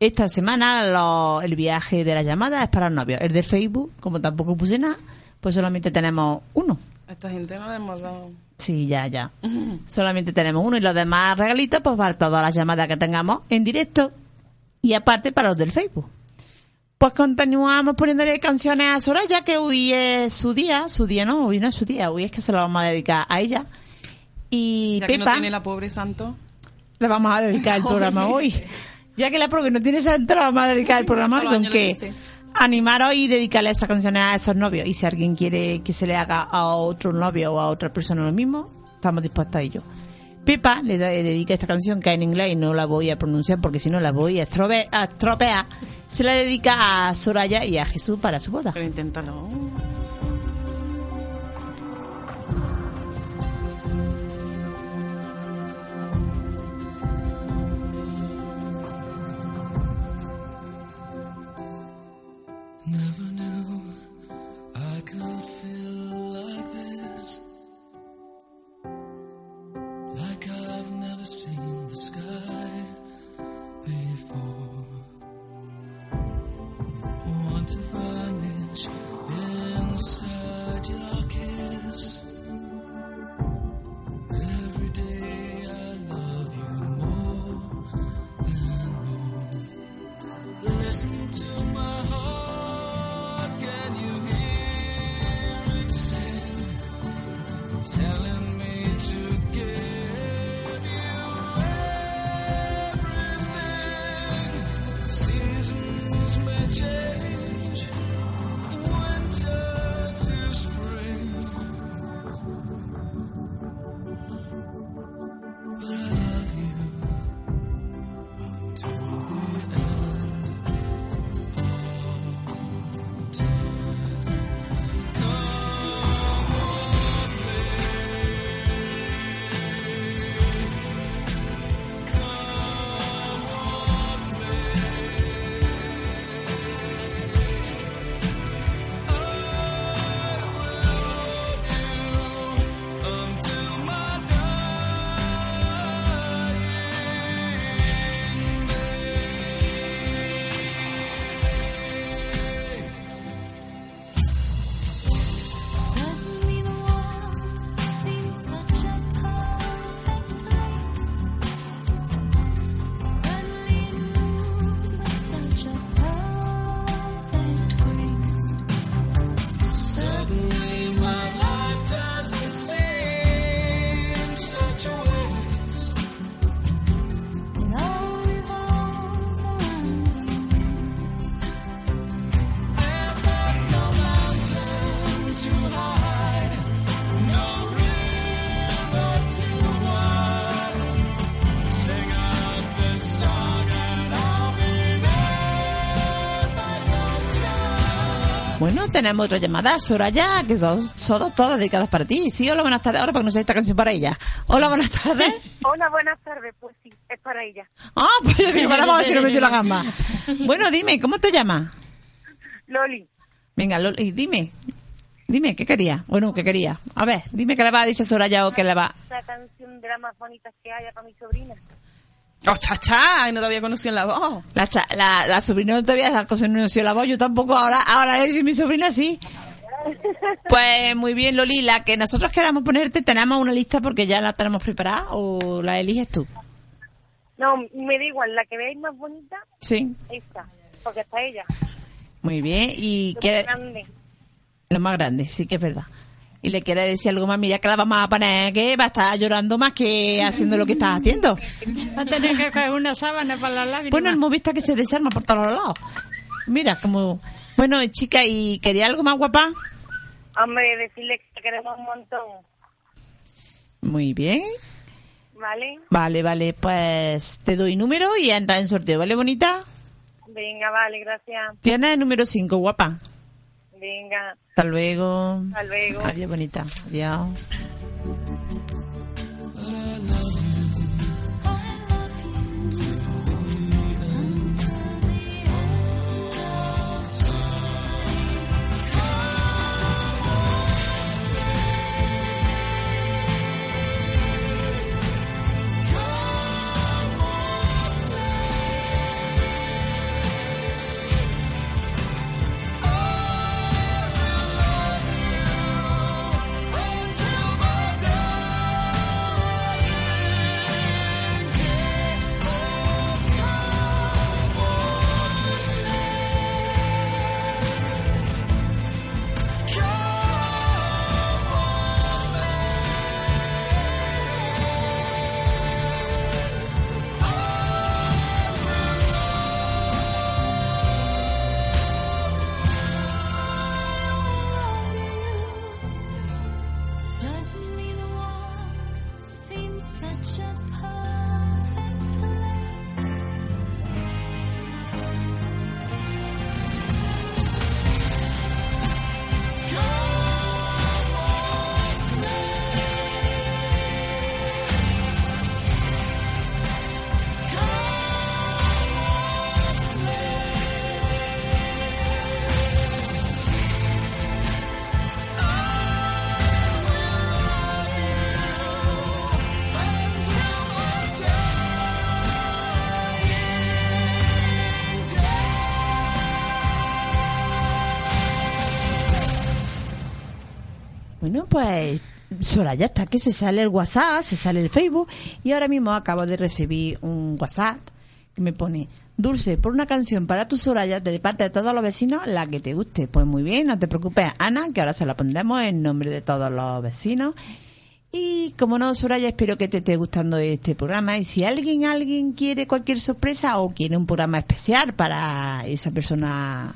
Esta semana el viaje de la llamada es para los novios. El de Facebook, como tampoco puse nada, pues solamente tenemos uno. Esta gente no le hemos dado... Sí, ya, ya. Solamente tenemos uno y los demás regalitos, pues para todas las llamadas que tengamos en directo y aparte para los del Facebook. Pues continuamos poniéndole canciones a Soraya, que hoy es su día, su día no, hoy no es su día, hoy es que se lo vamos a dedicar a ella. Y Ya que no Pepa, tiene la pobre santo. le vamos a dedicar el [laughs] programa hoy. Ya que la pobre no tiene santo, le vamos a dedicar el [laughs] programa con dice. Animaros y dedicarle esas canciones a esos novios. Y si alguien quiere que se le haga a otro novio o a otra persona lo mismo, estamos dispuestos a ello. Pepa le dedica esta canción que en inglés y no la voy a pronunciar porque si no la voy a, a estropear. Se la dedica a Soraya y a Jesús para su boda. Pero inténtalo. Tenemos otra llamada. Soraya, que son, son todas dedicadas para ti. Sí, hola, buenas tardes. Ahora para que no sea esta canción para ella. Hola, buenas tardes. [laughs] Hola, buenas tardes. Pues sí, es para ella. Ah, pues yo digo, vamos a ver si no me dio la gamba. [laughs] Bueno, dime, ¿cómo te llamas? Loli, Venga, Loli, dime. Dime, ¿qué quería? Bueno, ¿qué quería? A ver, dime qué le va a decir Soraya o qué le va. la canción de las más bonitas que haya para mi sobrina. ¡Oh, chacha! No te había conocido en la voz. La, cha- la, la sobrina no esa cosa no la voz, yo tampoco. Ahora, ahora es mi sobrina sí. Pues muy bien, Loli. La que nosotros queramos ponerte, tenemos una lista porque ya la tenemos preparada o la eliges tú. No, me da igual, la que veáis más bonita, Sí. esta, porque está ella. Muy bien. Y Lo quiere, grande. lo más grande, sí que es verdad. Y le quiere decir algo más, mira que la vamos a poner, que va a estar llorando más que haciendo lo que estás haciendo. Va a tener que coger una sábana para las lágrimas. Bueno, el móvil está que se desarma por todos los lados. Mira, como... Bueno, chica, ¿y quería algo más guapa? Hombre, decirle que te queremos un montón, Muy bien. ¿vale? Vale, vale, pues te doy número y entra en sorteo, ¿vale, bonita? Venga, vale, gracias. Tienes el número 5, guapa. Venga, Hasta luego. hasta luego. Adiós, bonita. Adiós. Soraya está que se sale el WhatsApp, se sale el Facebook y ahora mismo acabo de recibir un WhatsApp que me pone Dulce, por una canción para tu Soraya de parte de todos los vecinos, la que te guste. Pues muy bien, no te preocupes, Ana, que ahora se la pondremos en nombre de todos los vecinos. Y como no, Soraya, espero que te esté gustando este programa. Y si alguien, alguien quiere cualquier sorpresa o quiere un programa especial para esa persona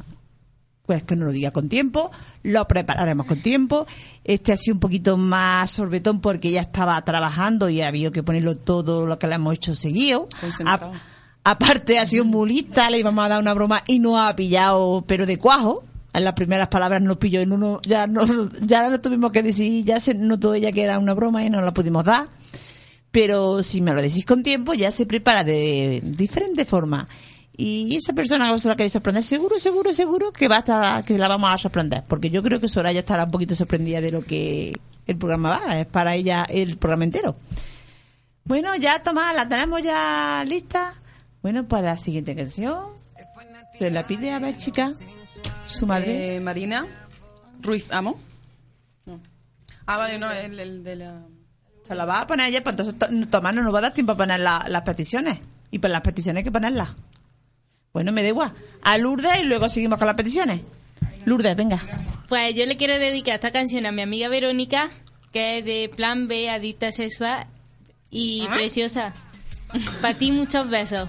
pues que nos lo diga con tiempo, lo prepararemos con tiempo. Este ha sido un poquito más sorbetón porque ya estaba trabajando y había que ponerlo todo lo que le hemos hecho seguido. A- aparte ha sido muy lista, le íbamos a dar una broma y no ha pillado, pero de cuajo. En las primeras palabras nos pilló y no, no- ya, no, ya no tuvimos que decir, ya se notó ella que era una broma y no la pudimos dar. Pero si me lo decís con tiempo, ya se prepara de diferente forma. Y esa persona que la queréis sorprender, seguro, seguro, seguro que va a estar, que la vamos a sorprender. Porque yo creo que Soraya estará un poquito sorprendida de lo que el programa va. Es para ella el programa entero. Bueno, ya Tomás, la tenemos ya lista. Bueno, para la siguiente canción. Se la pide a ver, chica. Su madre. Eh, Marina Ruiz Amo. No. Ah, vale, no, el, el de la... Se la va a poner ella, pues entonces to- Tomás no nos va a dar tiempo a poner la- las peticiones. Y pues las peticiones hay que ponerlas. Bueno, me da igual. A Lourdes y luego seguimos con las peticiones. Lourdes, venga. Pues yo le quiero dedicar esta canción a mi amiga Verónica, que es de Plan B, adicta sexual y preciosa. Para ti muchos besos.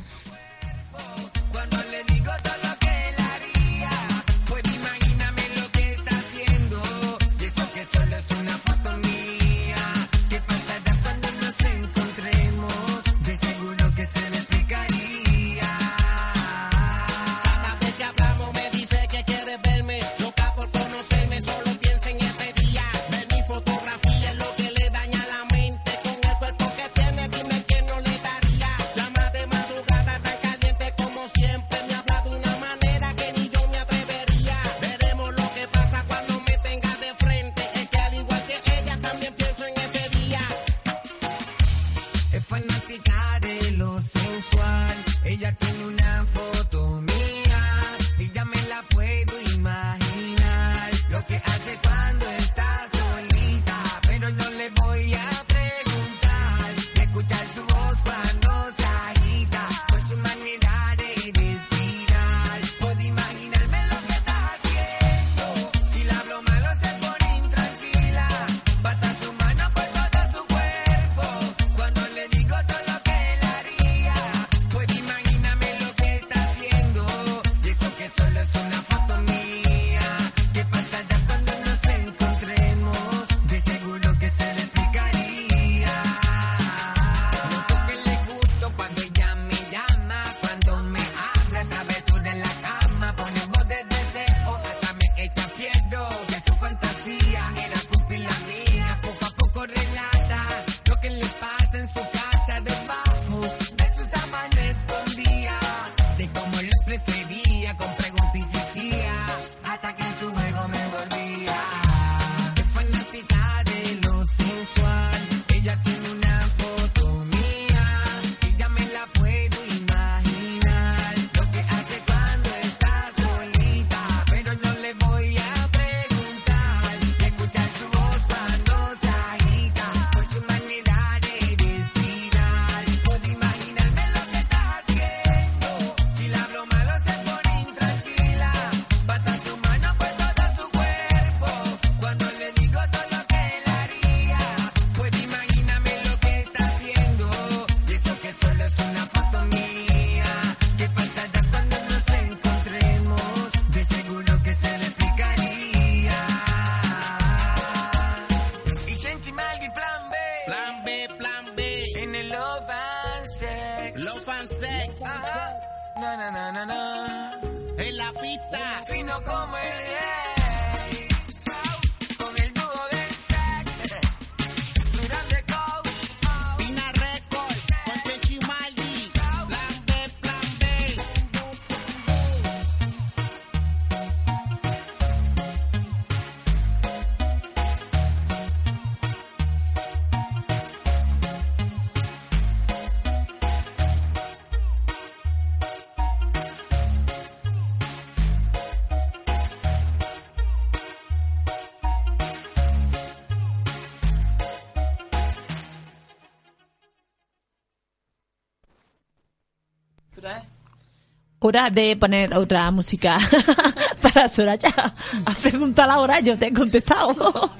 hora de poner otra música [laughs] para Soraya. Has preguntado ahora, yo te he contestado. [laughs]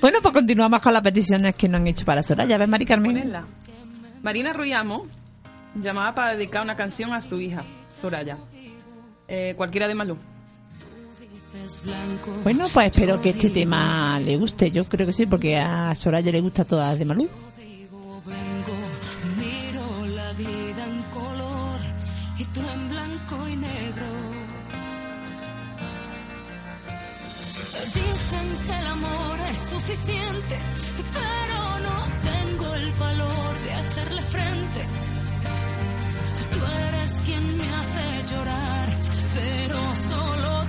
bueno, pues continuamos con las peticiones que nos han hecho para Soraya. ¿Ves, ver, Mari Carmen. Marina Ruyamo llamaba para dedicar una canción a su hija, Soraya. Eh, cualquiera de Malú. Bueno, pues espero que este tema le guste. Yo creo que sí, porque a Soraya le gusta todas de Malú. suficiente, pero no tengo el valor de hacerle frente. Tú eres quien me hace llorar, pero solo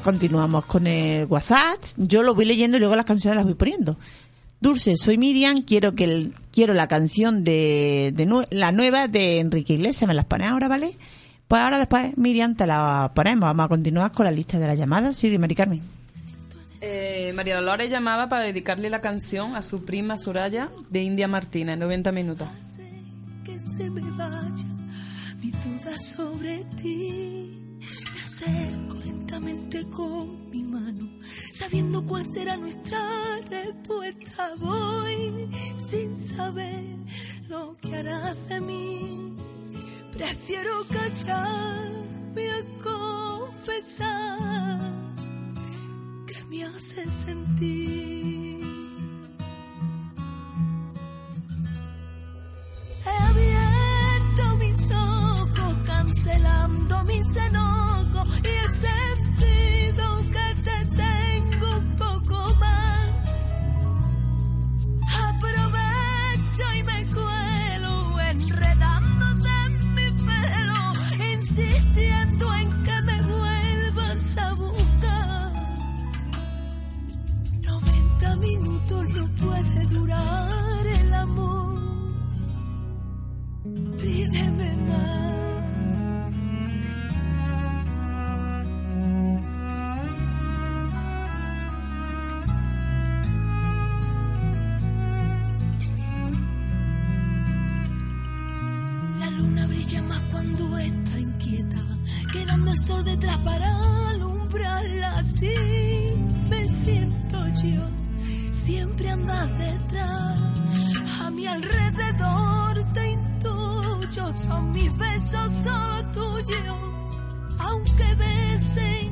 pues continuamos con el WhatsApp. Yo lo voy leyendo y luego las canciones las voy poniendo. Dulce, soy Miriam, quiero que el- quiero la canción de, la nueva de Enrique Iglesias, me las pones ahora, ¿vale? Pues ahora después, Miriam, te la ponemos. Vamos a continuar con la lista de las llamadas. Sí, de Mari Carmen. Eh, María Dolores llamaba para dedicarle la canción a su prima Soraya de India Martínez, 90 minutos. que se me vaya mi duda sobre ti. Me acerco lentamente con mi mano, sabiendo cuál será nuestra respuesta. Voy sin saber lo que harás de mí. Prefiero callarme a confesar que me hace sentir. He mis ojos, cancelando mis enojos y he sentido que te tengo andas detrás. A mi alrededor te intuyo, son mis besos solo tuyos, aunque besen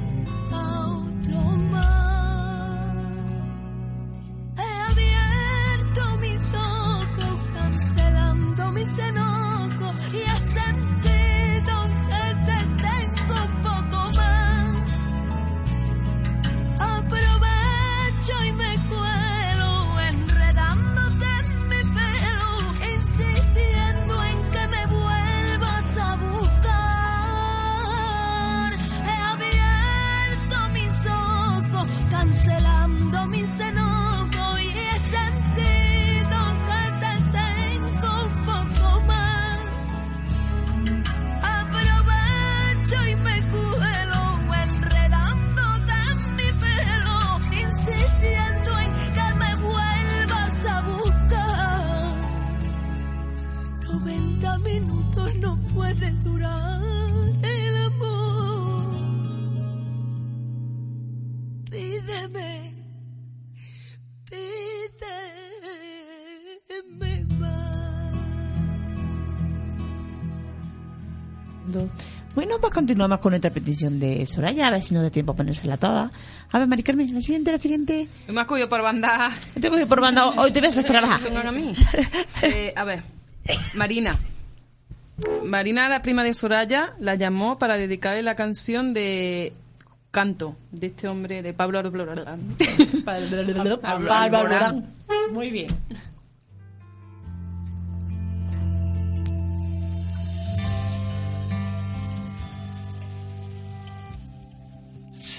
continuamos con otra petición de Soraya, a ver si nos da tiempo a ponérsela toda. A ver, Mari Carmen, la siguiente, la siguiente. Me has cogido por banda. Te he cogido por banda, hoy te ves a trabajar. [laughs] Vengan a mí. Eh, a ver, Marina. Marina, la prima de Soraya, la llamó para dedicarle la canción de Canto, de este hombre, de Pablo Alborán. [laughs] Muy bien.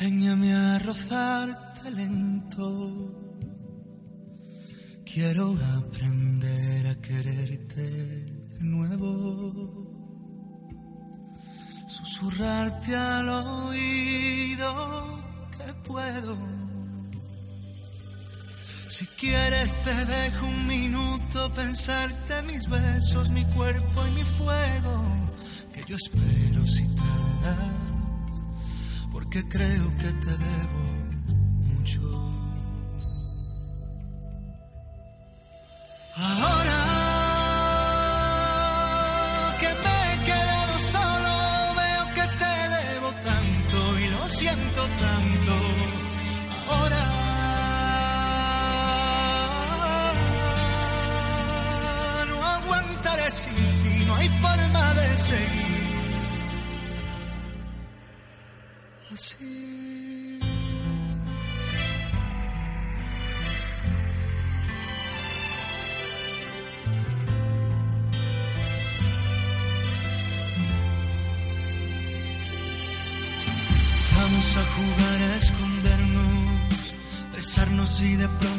Enséñame a rozarte lento. Quiero aprender a quererte de nuevo. Susurrarte al oído que puedo. Si quieres te dejo un minuto pensarte mis besos, mi cuerpo y mi fuego. Que yo espero si tardas porque creo que te debo besarnos y de pronto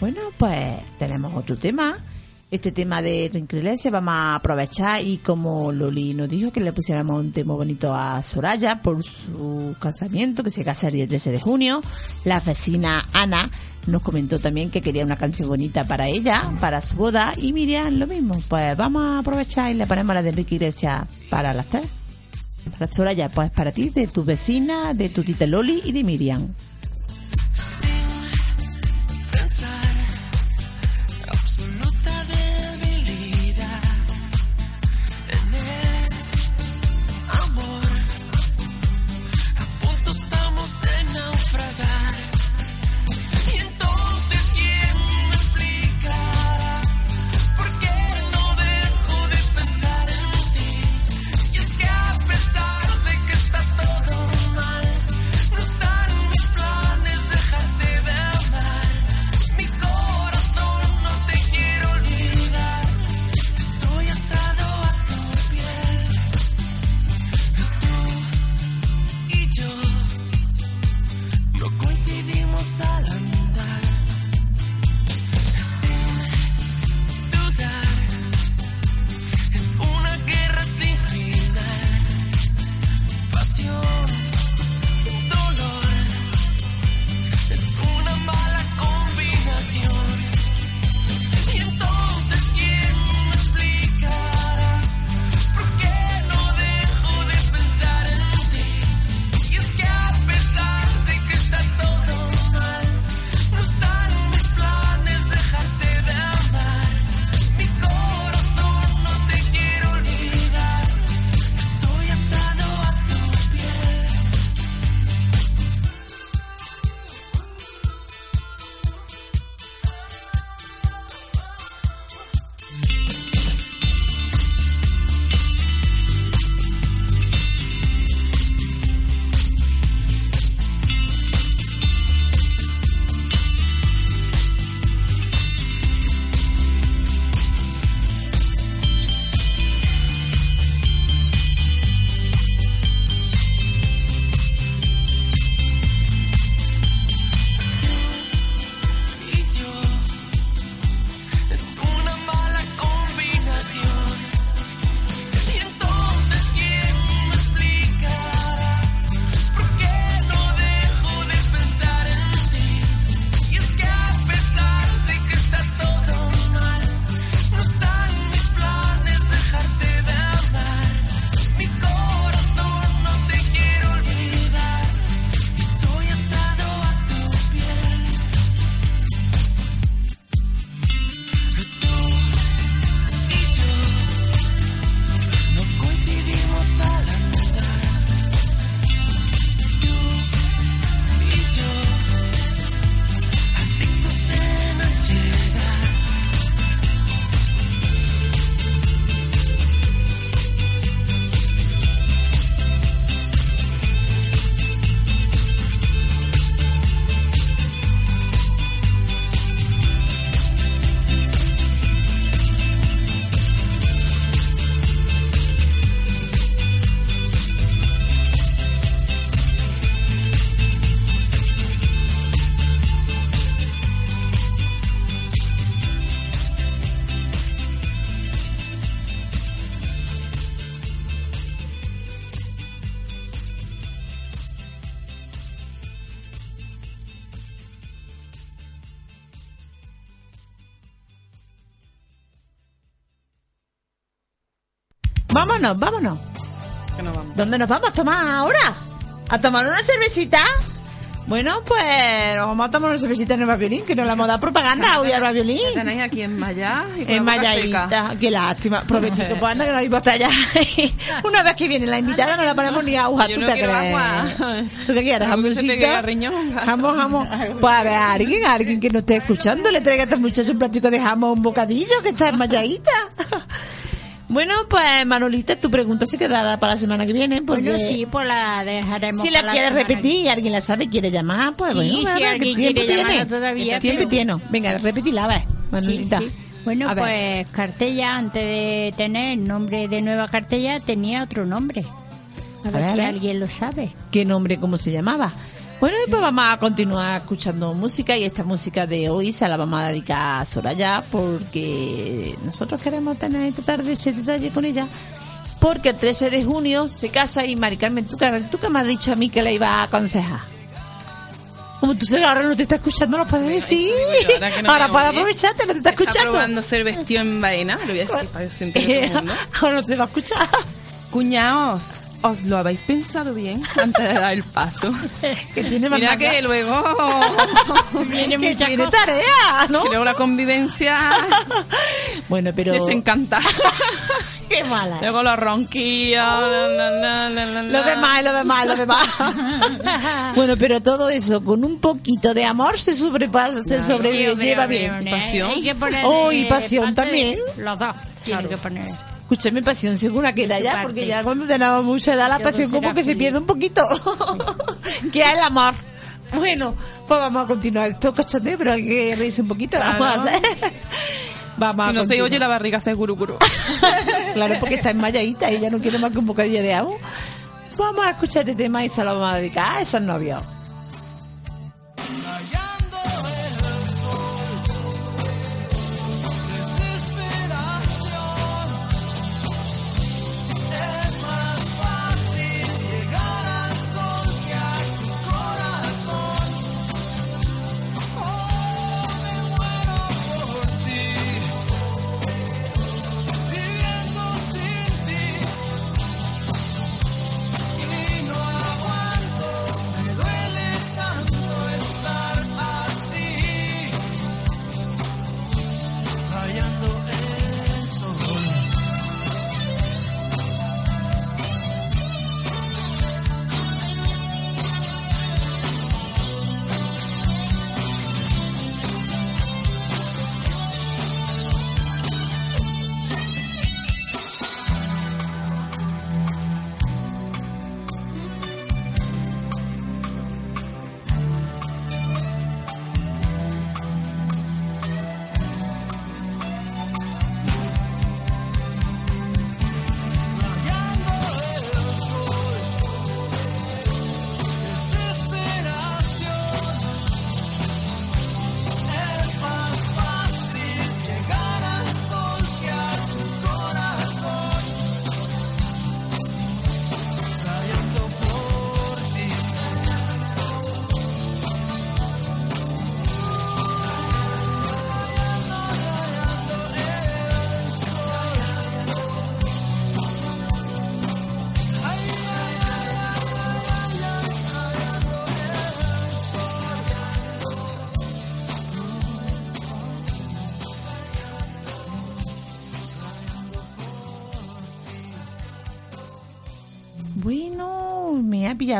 Bueno, pues tenemos otro tema. Este tema de Iglesias vamos a aprovechar y como Loli nos dijo que le pusiéramos un tema bonito a Soraya por su casamiento que se casa el día 13 de junio, la vecina Ana nos comentó también que quería una canción bonita para ella, para su boda y Miriam lo mismo. Pues vamos a aprovechar y le ponemos la de Enrique Iglesias para las tres. Para Soraya, pues para ti, de tu vecina, de tu tita Loli y de Miriam. Vámonos, vámonos. Que no vamos. ¿Dónde nos vamos a tomar ahora? ¿A tomar una cervecita? Bueno, pues nos vamos a tomar una cervecita en el violín, que nos la hemos dado propaganda hoy al violín. [laughs] Tenéis aquí en Maya y En. Mayadita, qué lástima. [laughs] Prometido, pues anda que no hay botella. [laughs] Una vez que viene la invitada no la ponemos ni agua, ¿tú no te crees? agua. ¿Tú qué quieres? ¿Jamoncito? Jamón, jamón. Pues a ver, alguien, alguien que no esté escuchando, le traiga a este muchacho un platico de jamón, un bocadillo, que está en Mayadita. Bueno, pues Manolita, tu pregunta se quedará para la semana que viene. Porque Bueno, sí, pues la dejaremos. si la para quieres repetir y alguien la sabe, quiere llamar, pues Sí, bueno, si a ver, ¿qué alguien tiempo tiene? todavía, Tiempo pero- tiene. Venga, repetila, a ver, Manolita. Sí, sí. Bueno, A ver. pues Cartella, antes de tener el nombre de Nueva Cartella, tenía otro nombre. A, ver, ver, a si ver. alguien lo sabe. ¿Qué nombre, cómo se llamaba? Bueno, y pues vamos a continuar escuchando música y esta música de hoy se la vamos a dedicar a Soraya porque nosotros queremos tener esta tarde ese detalle con ella. Porque el 13 de junio se casa y Mari Carmen, ¿tú, tú qué me has dicho a mí que le iba a aconsejar? Como tú ahora no te está escuchando, lo puedes decir. Ahora que no ahora puedes aprovecharte, no te está Está escuchando. probando ser vestido en vaina, lo voy a decir para que se. [laughs] Ahora no te va a escuchar. Cuñaos, ¿os lo habéis pensado bien antes de dar el paso? [laughs] que tiene Mira que luego... [laughs] Viene Que muchas tiene tarea, ¿no? Que luego la convivencia [laughs] Bueno, pero... les encanta. Qué mala. Luego los ronquillos, Lo demás, lo demás, lo demás. bueno, pero todo eso con un poquito de amor se sobrepasa, se Claro. sobrevive, Sí, bien. hombre, Pasión. Hay que poner Oh, y pasión también. Los dos tienen que poner. Escúchame, pasión según aquella su ya, parte. porque ya cuando tenemos mucha edad la pasión como que se pierde un poquito. [laughs] que es el amor. Bueno, pues vamos a continuar. Esto es cachondeo, pero hay que reírse un poquito. Claro. Vamos a hacer. [laughs] Vamos Si no se oye la barriga se guruguru. [laughs] Claro, porque está enmayadita y ella no quiere más que un bocadillo de agua. Vamos a escuchar este tema y se lo vamos a dedicar a esos novios.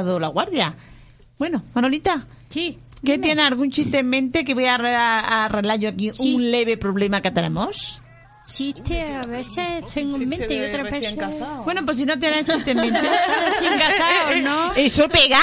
La guardia. Bueno, Manolita. Sí. ¿Qué tiene algún chiste en mente que voy a, arre- a arreglar yo aquí Sí. un leve problema que tenemos? Chiste, a veces tengo en mente y otra casado. Bueno, pues si no tienes chiste en mente. [laughs] Recién casado, ¿no? Eso pega.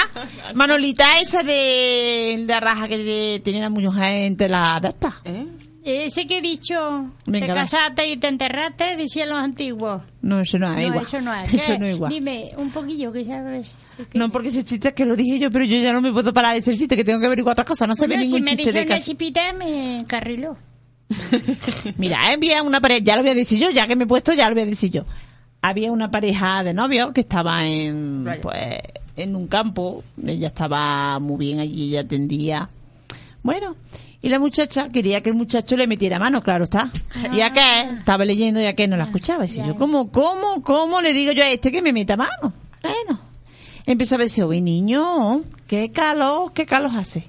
Manolita, esa de la raja que te- tenía la mujer entre la de estas. ¿Eh? Ese que he dicho, Venga, te casaste y te enterraste, decían los antiguos. No, eso no es no, igual. eso no es. [laughs] Eso ¿Qué? no es igual. Dime, un poquillo, que sabes. No, porque ese chiste es que lo dije yo, pero yo ya no me puedo parar de ese chiste, que tengo que averiguar otras cosas. No se ve si ningún me chiste de dijeron el casa. chipita, me encarriló. [laughs] Mira, había una pareja, ya lo voy a decir yo, ya que me he puesto, ya lo voy a decir yo. Había una pareja de novios que estaba en, pues, en un campo, ella estaba muy bien allí, ella atendía, Bueno, y la muchacha quería que el muchacho le metiera mano, claro está. Y a que estaba leyendo y a que no la escuchaba. Y yo, ¿cómo, cómo, cómo le digo yo a este que me meta mano? Bueno, empieza a decir, oye niño, qué calor, qué calor hace.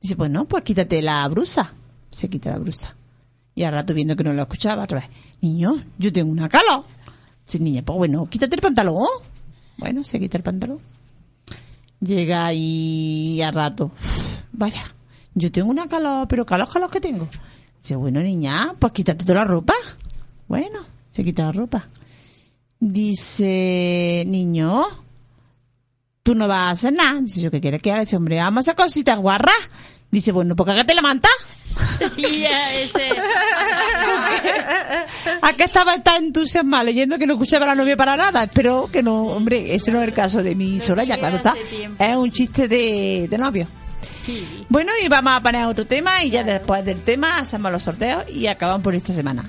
Dice, pues no, pues quítate la brusa. Se quita la brusa. Y al rato viendo que no lo escuchaba otra vez, niño, yo tengo una calor. Dice, niña, pues bueno, quítate el pantalón. Bueno, se quita el pantalón. Llega y al rato, vaya, yo tengo una calor, pero calor, calor que tengo. Dice, bueno, niña, pues quítate toda la ropa. Bueno, se quita la ropa. Dice, niño, tú no vas a hacer nada. Dice, ¿yo qué quieres que haga? Dice, hombre, vamos a hacer cositas guarras. Dice, bueno, pues cágate la manta. [laughs] Sí, ya, ese. ¿A qué estaba tan entusiasmada leyendo que no escuchaba a la novia para nada? Espero que no, hombre, ese no es el caso de mi Soraya, claro está. Es un chiste de, de novio. Bueno, y vamos a poner otro tema y ya después del tema hacemos los sorteos y acabamos por esta semana.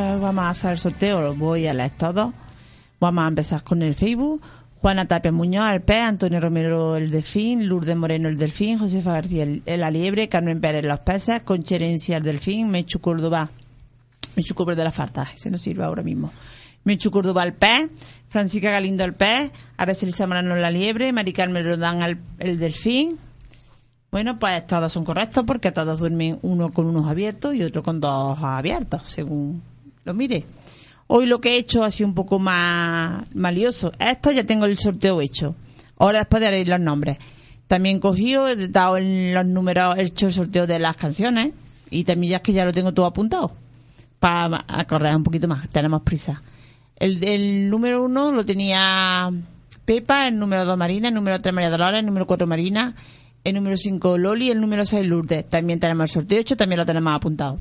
Vamos a hacer el sorteo, voy a leer todos. Vamos a empezar con el Facebook. Juana Tapia Muñoz, el pez, Antonio Romero, el delfín, Lourdes Moreno, el delfín, Josefa García, el, la liebre, Carmen Pérez, los peces, Concherencia, el delfín, Mechu Córdoba, Mechu Córdoba de la Farta, ese no sirve ahora mismo. Mechu Córdoba, el pez, Francisca Galindo, el pez, Araceli Zamorano, la liebre, Mari Carmen Rodán, el, el delfín. Bueno, pues todos son correctos porque todos duermen uno con unos abiertos y otro con dos abiertos, según lo mire. Hoy lo que he hecho ha sido un poco más malioso. Esto ya tengo el sorteo hecho. Ahora después de los nombres. También cogido, he dado los números, he hecho el sorteo de las canciones y también ya es que ya lo tengo todo apuntado. Para correr un poquito más, tenemos prisa. El, el número uno lo tenía Pepa, el número dos Marina, el número tres María Dolores, el número cuatro Marina, el número cinco Loli, el número seis Lourdes. También tenemos el sorteo hecho, también lo tenemos apuntado.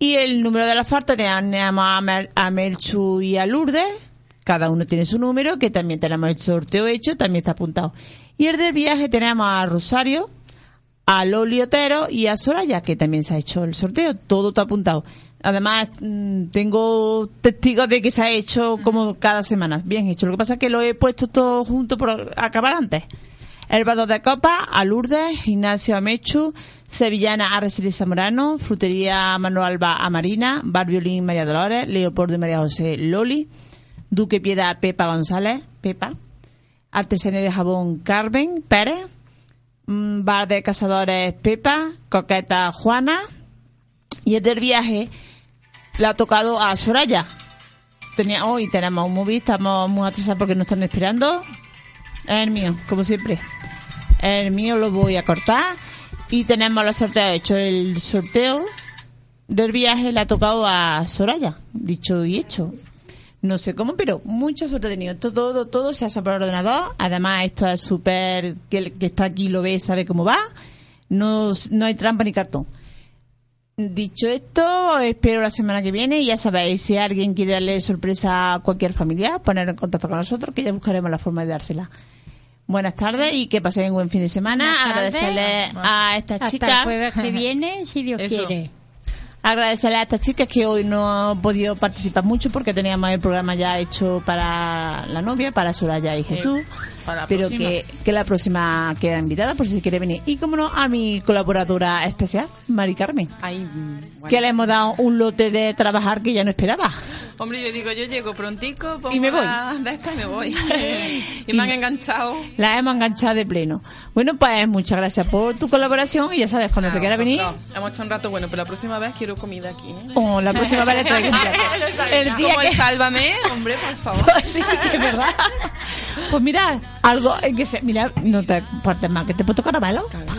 Y el número de la falta tenemos a, Mer- a Merchu y a Lourdes. Cada uno tiene su número, que también tenemos el sorteo hecho, también está apuntado. Y el del viaje tenemos a Rosario, a Loli Otero y a Soraya, que también se ha hecho el sorteo. Todo está apuntado. Además, mm, tengo testigos de que se ha hecho como cada semana. Bien hecho. Lo que pasa es que lo he puesto todo junto por acabar antes. El Bardo de Copa, a Lourdes, Ignacio Amechu, Sevillana Araceli Zamorano, Frutería Manuel Alba a Marina, Bar Violín María Dolores, Leopoldo y María José Loli, Duque Piedad Pepa González, Pepa, Artesanía de Jabón Carmen Pérez, mm, Bar de Cazadores Pepa, Coqueta Juana, y el del viaje le ha tocado a Soraya. Hoy tenemos un móvil, estamos muy atrasados porque nos están esperando. El mío, como siempre. El mío lo voy a cortar. Y tenemos los sorteos hechos. El sorteo del viaje le ha tocado a Soraya. Dicho y hecho. No sé cómo, pero mucha suerte he tenido. Todo, todo, todo se hace por ordenador. Además, esto es súper... Que el que está aquí lo ve, sabe cómo va. No, no hay trampa ni cartón. Dicho esto, espero la semana que viene ya sabéis, si alguien quiere darle sorpresa a cualquier familiar, poner en contacto con nosotros, que ya buscaremos la forma de dársela. Buenas tardes y que pasen un buen fin de semana. Agradecerle a estas Hasta chicas. el jueves que viene, si Dios Eso. quiere. Agradecerle a estas chicas que hoy no han podido participar mucho porque teníamos el programa ya hecho para la novia, para Soraya y Jesús. Para pero que, que la próxima queda invitada por si quiere venir. Y como no, a mi colaboradora especial, Mari Carmen. Ay, mm, bueno. Que le hemos dado un lote de trabajar que ya no esperaba. Hombre, yo digo, yo llego prontico, pongo Y me voy. de esta y me voy. [laughs] y me han enganchado. La hemos enganchado de pleno. Bueno, pues muchas gracias por tu colaboración y ya sabes, cuando te quieras venir, Vosotros. Hemos hecho un rato bueno, pero la próxima vez quiero comida aquí. ¿eh? o la próxima vez le traigo un plato. [laughs] El día Como el sálvame, hombre, por favor. [laughs] Pues sí, es verdad. Pues mira, algo eh, que se, mira, no te partes más, que te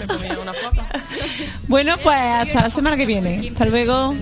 he comido una papa. [laughs] Bueno, pues hasta la semana que viene. Hasta luego.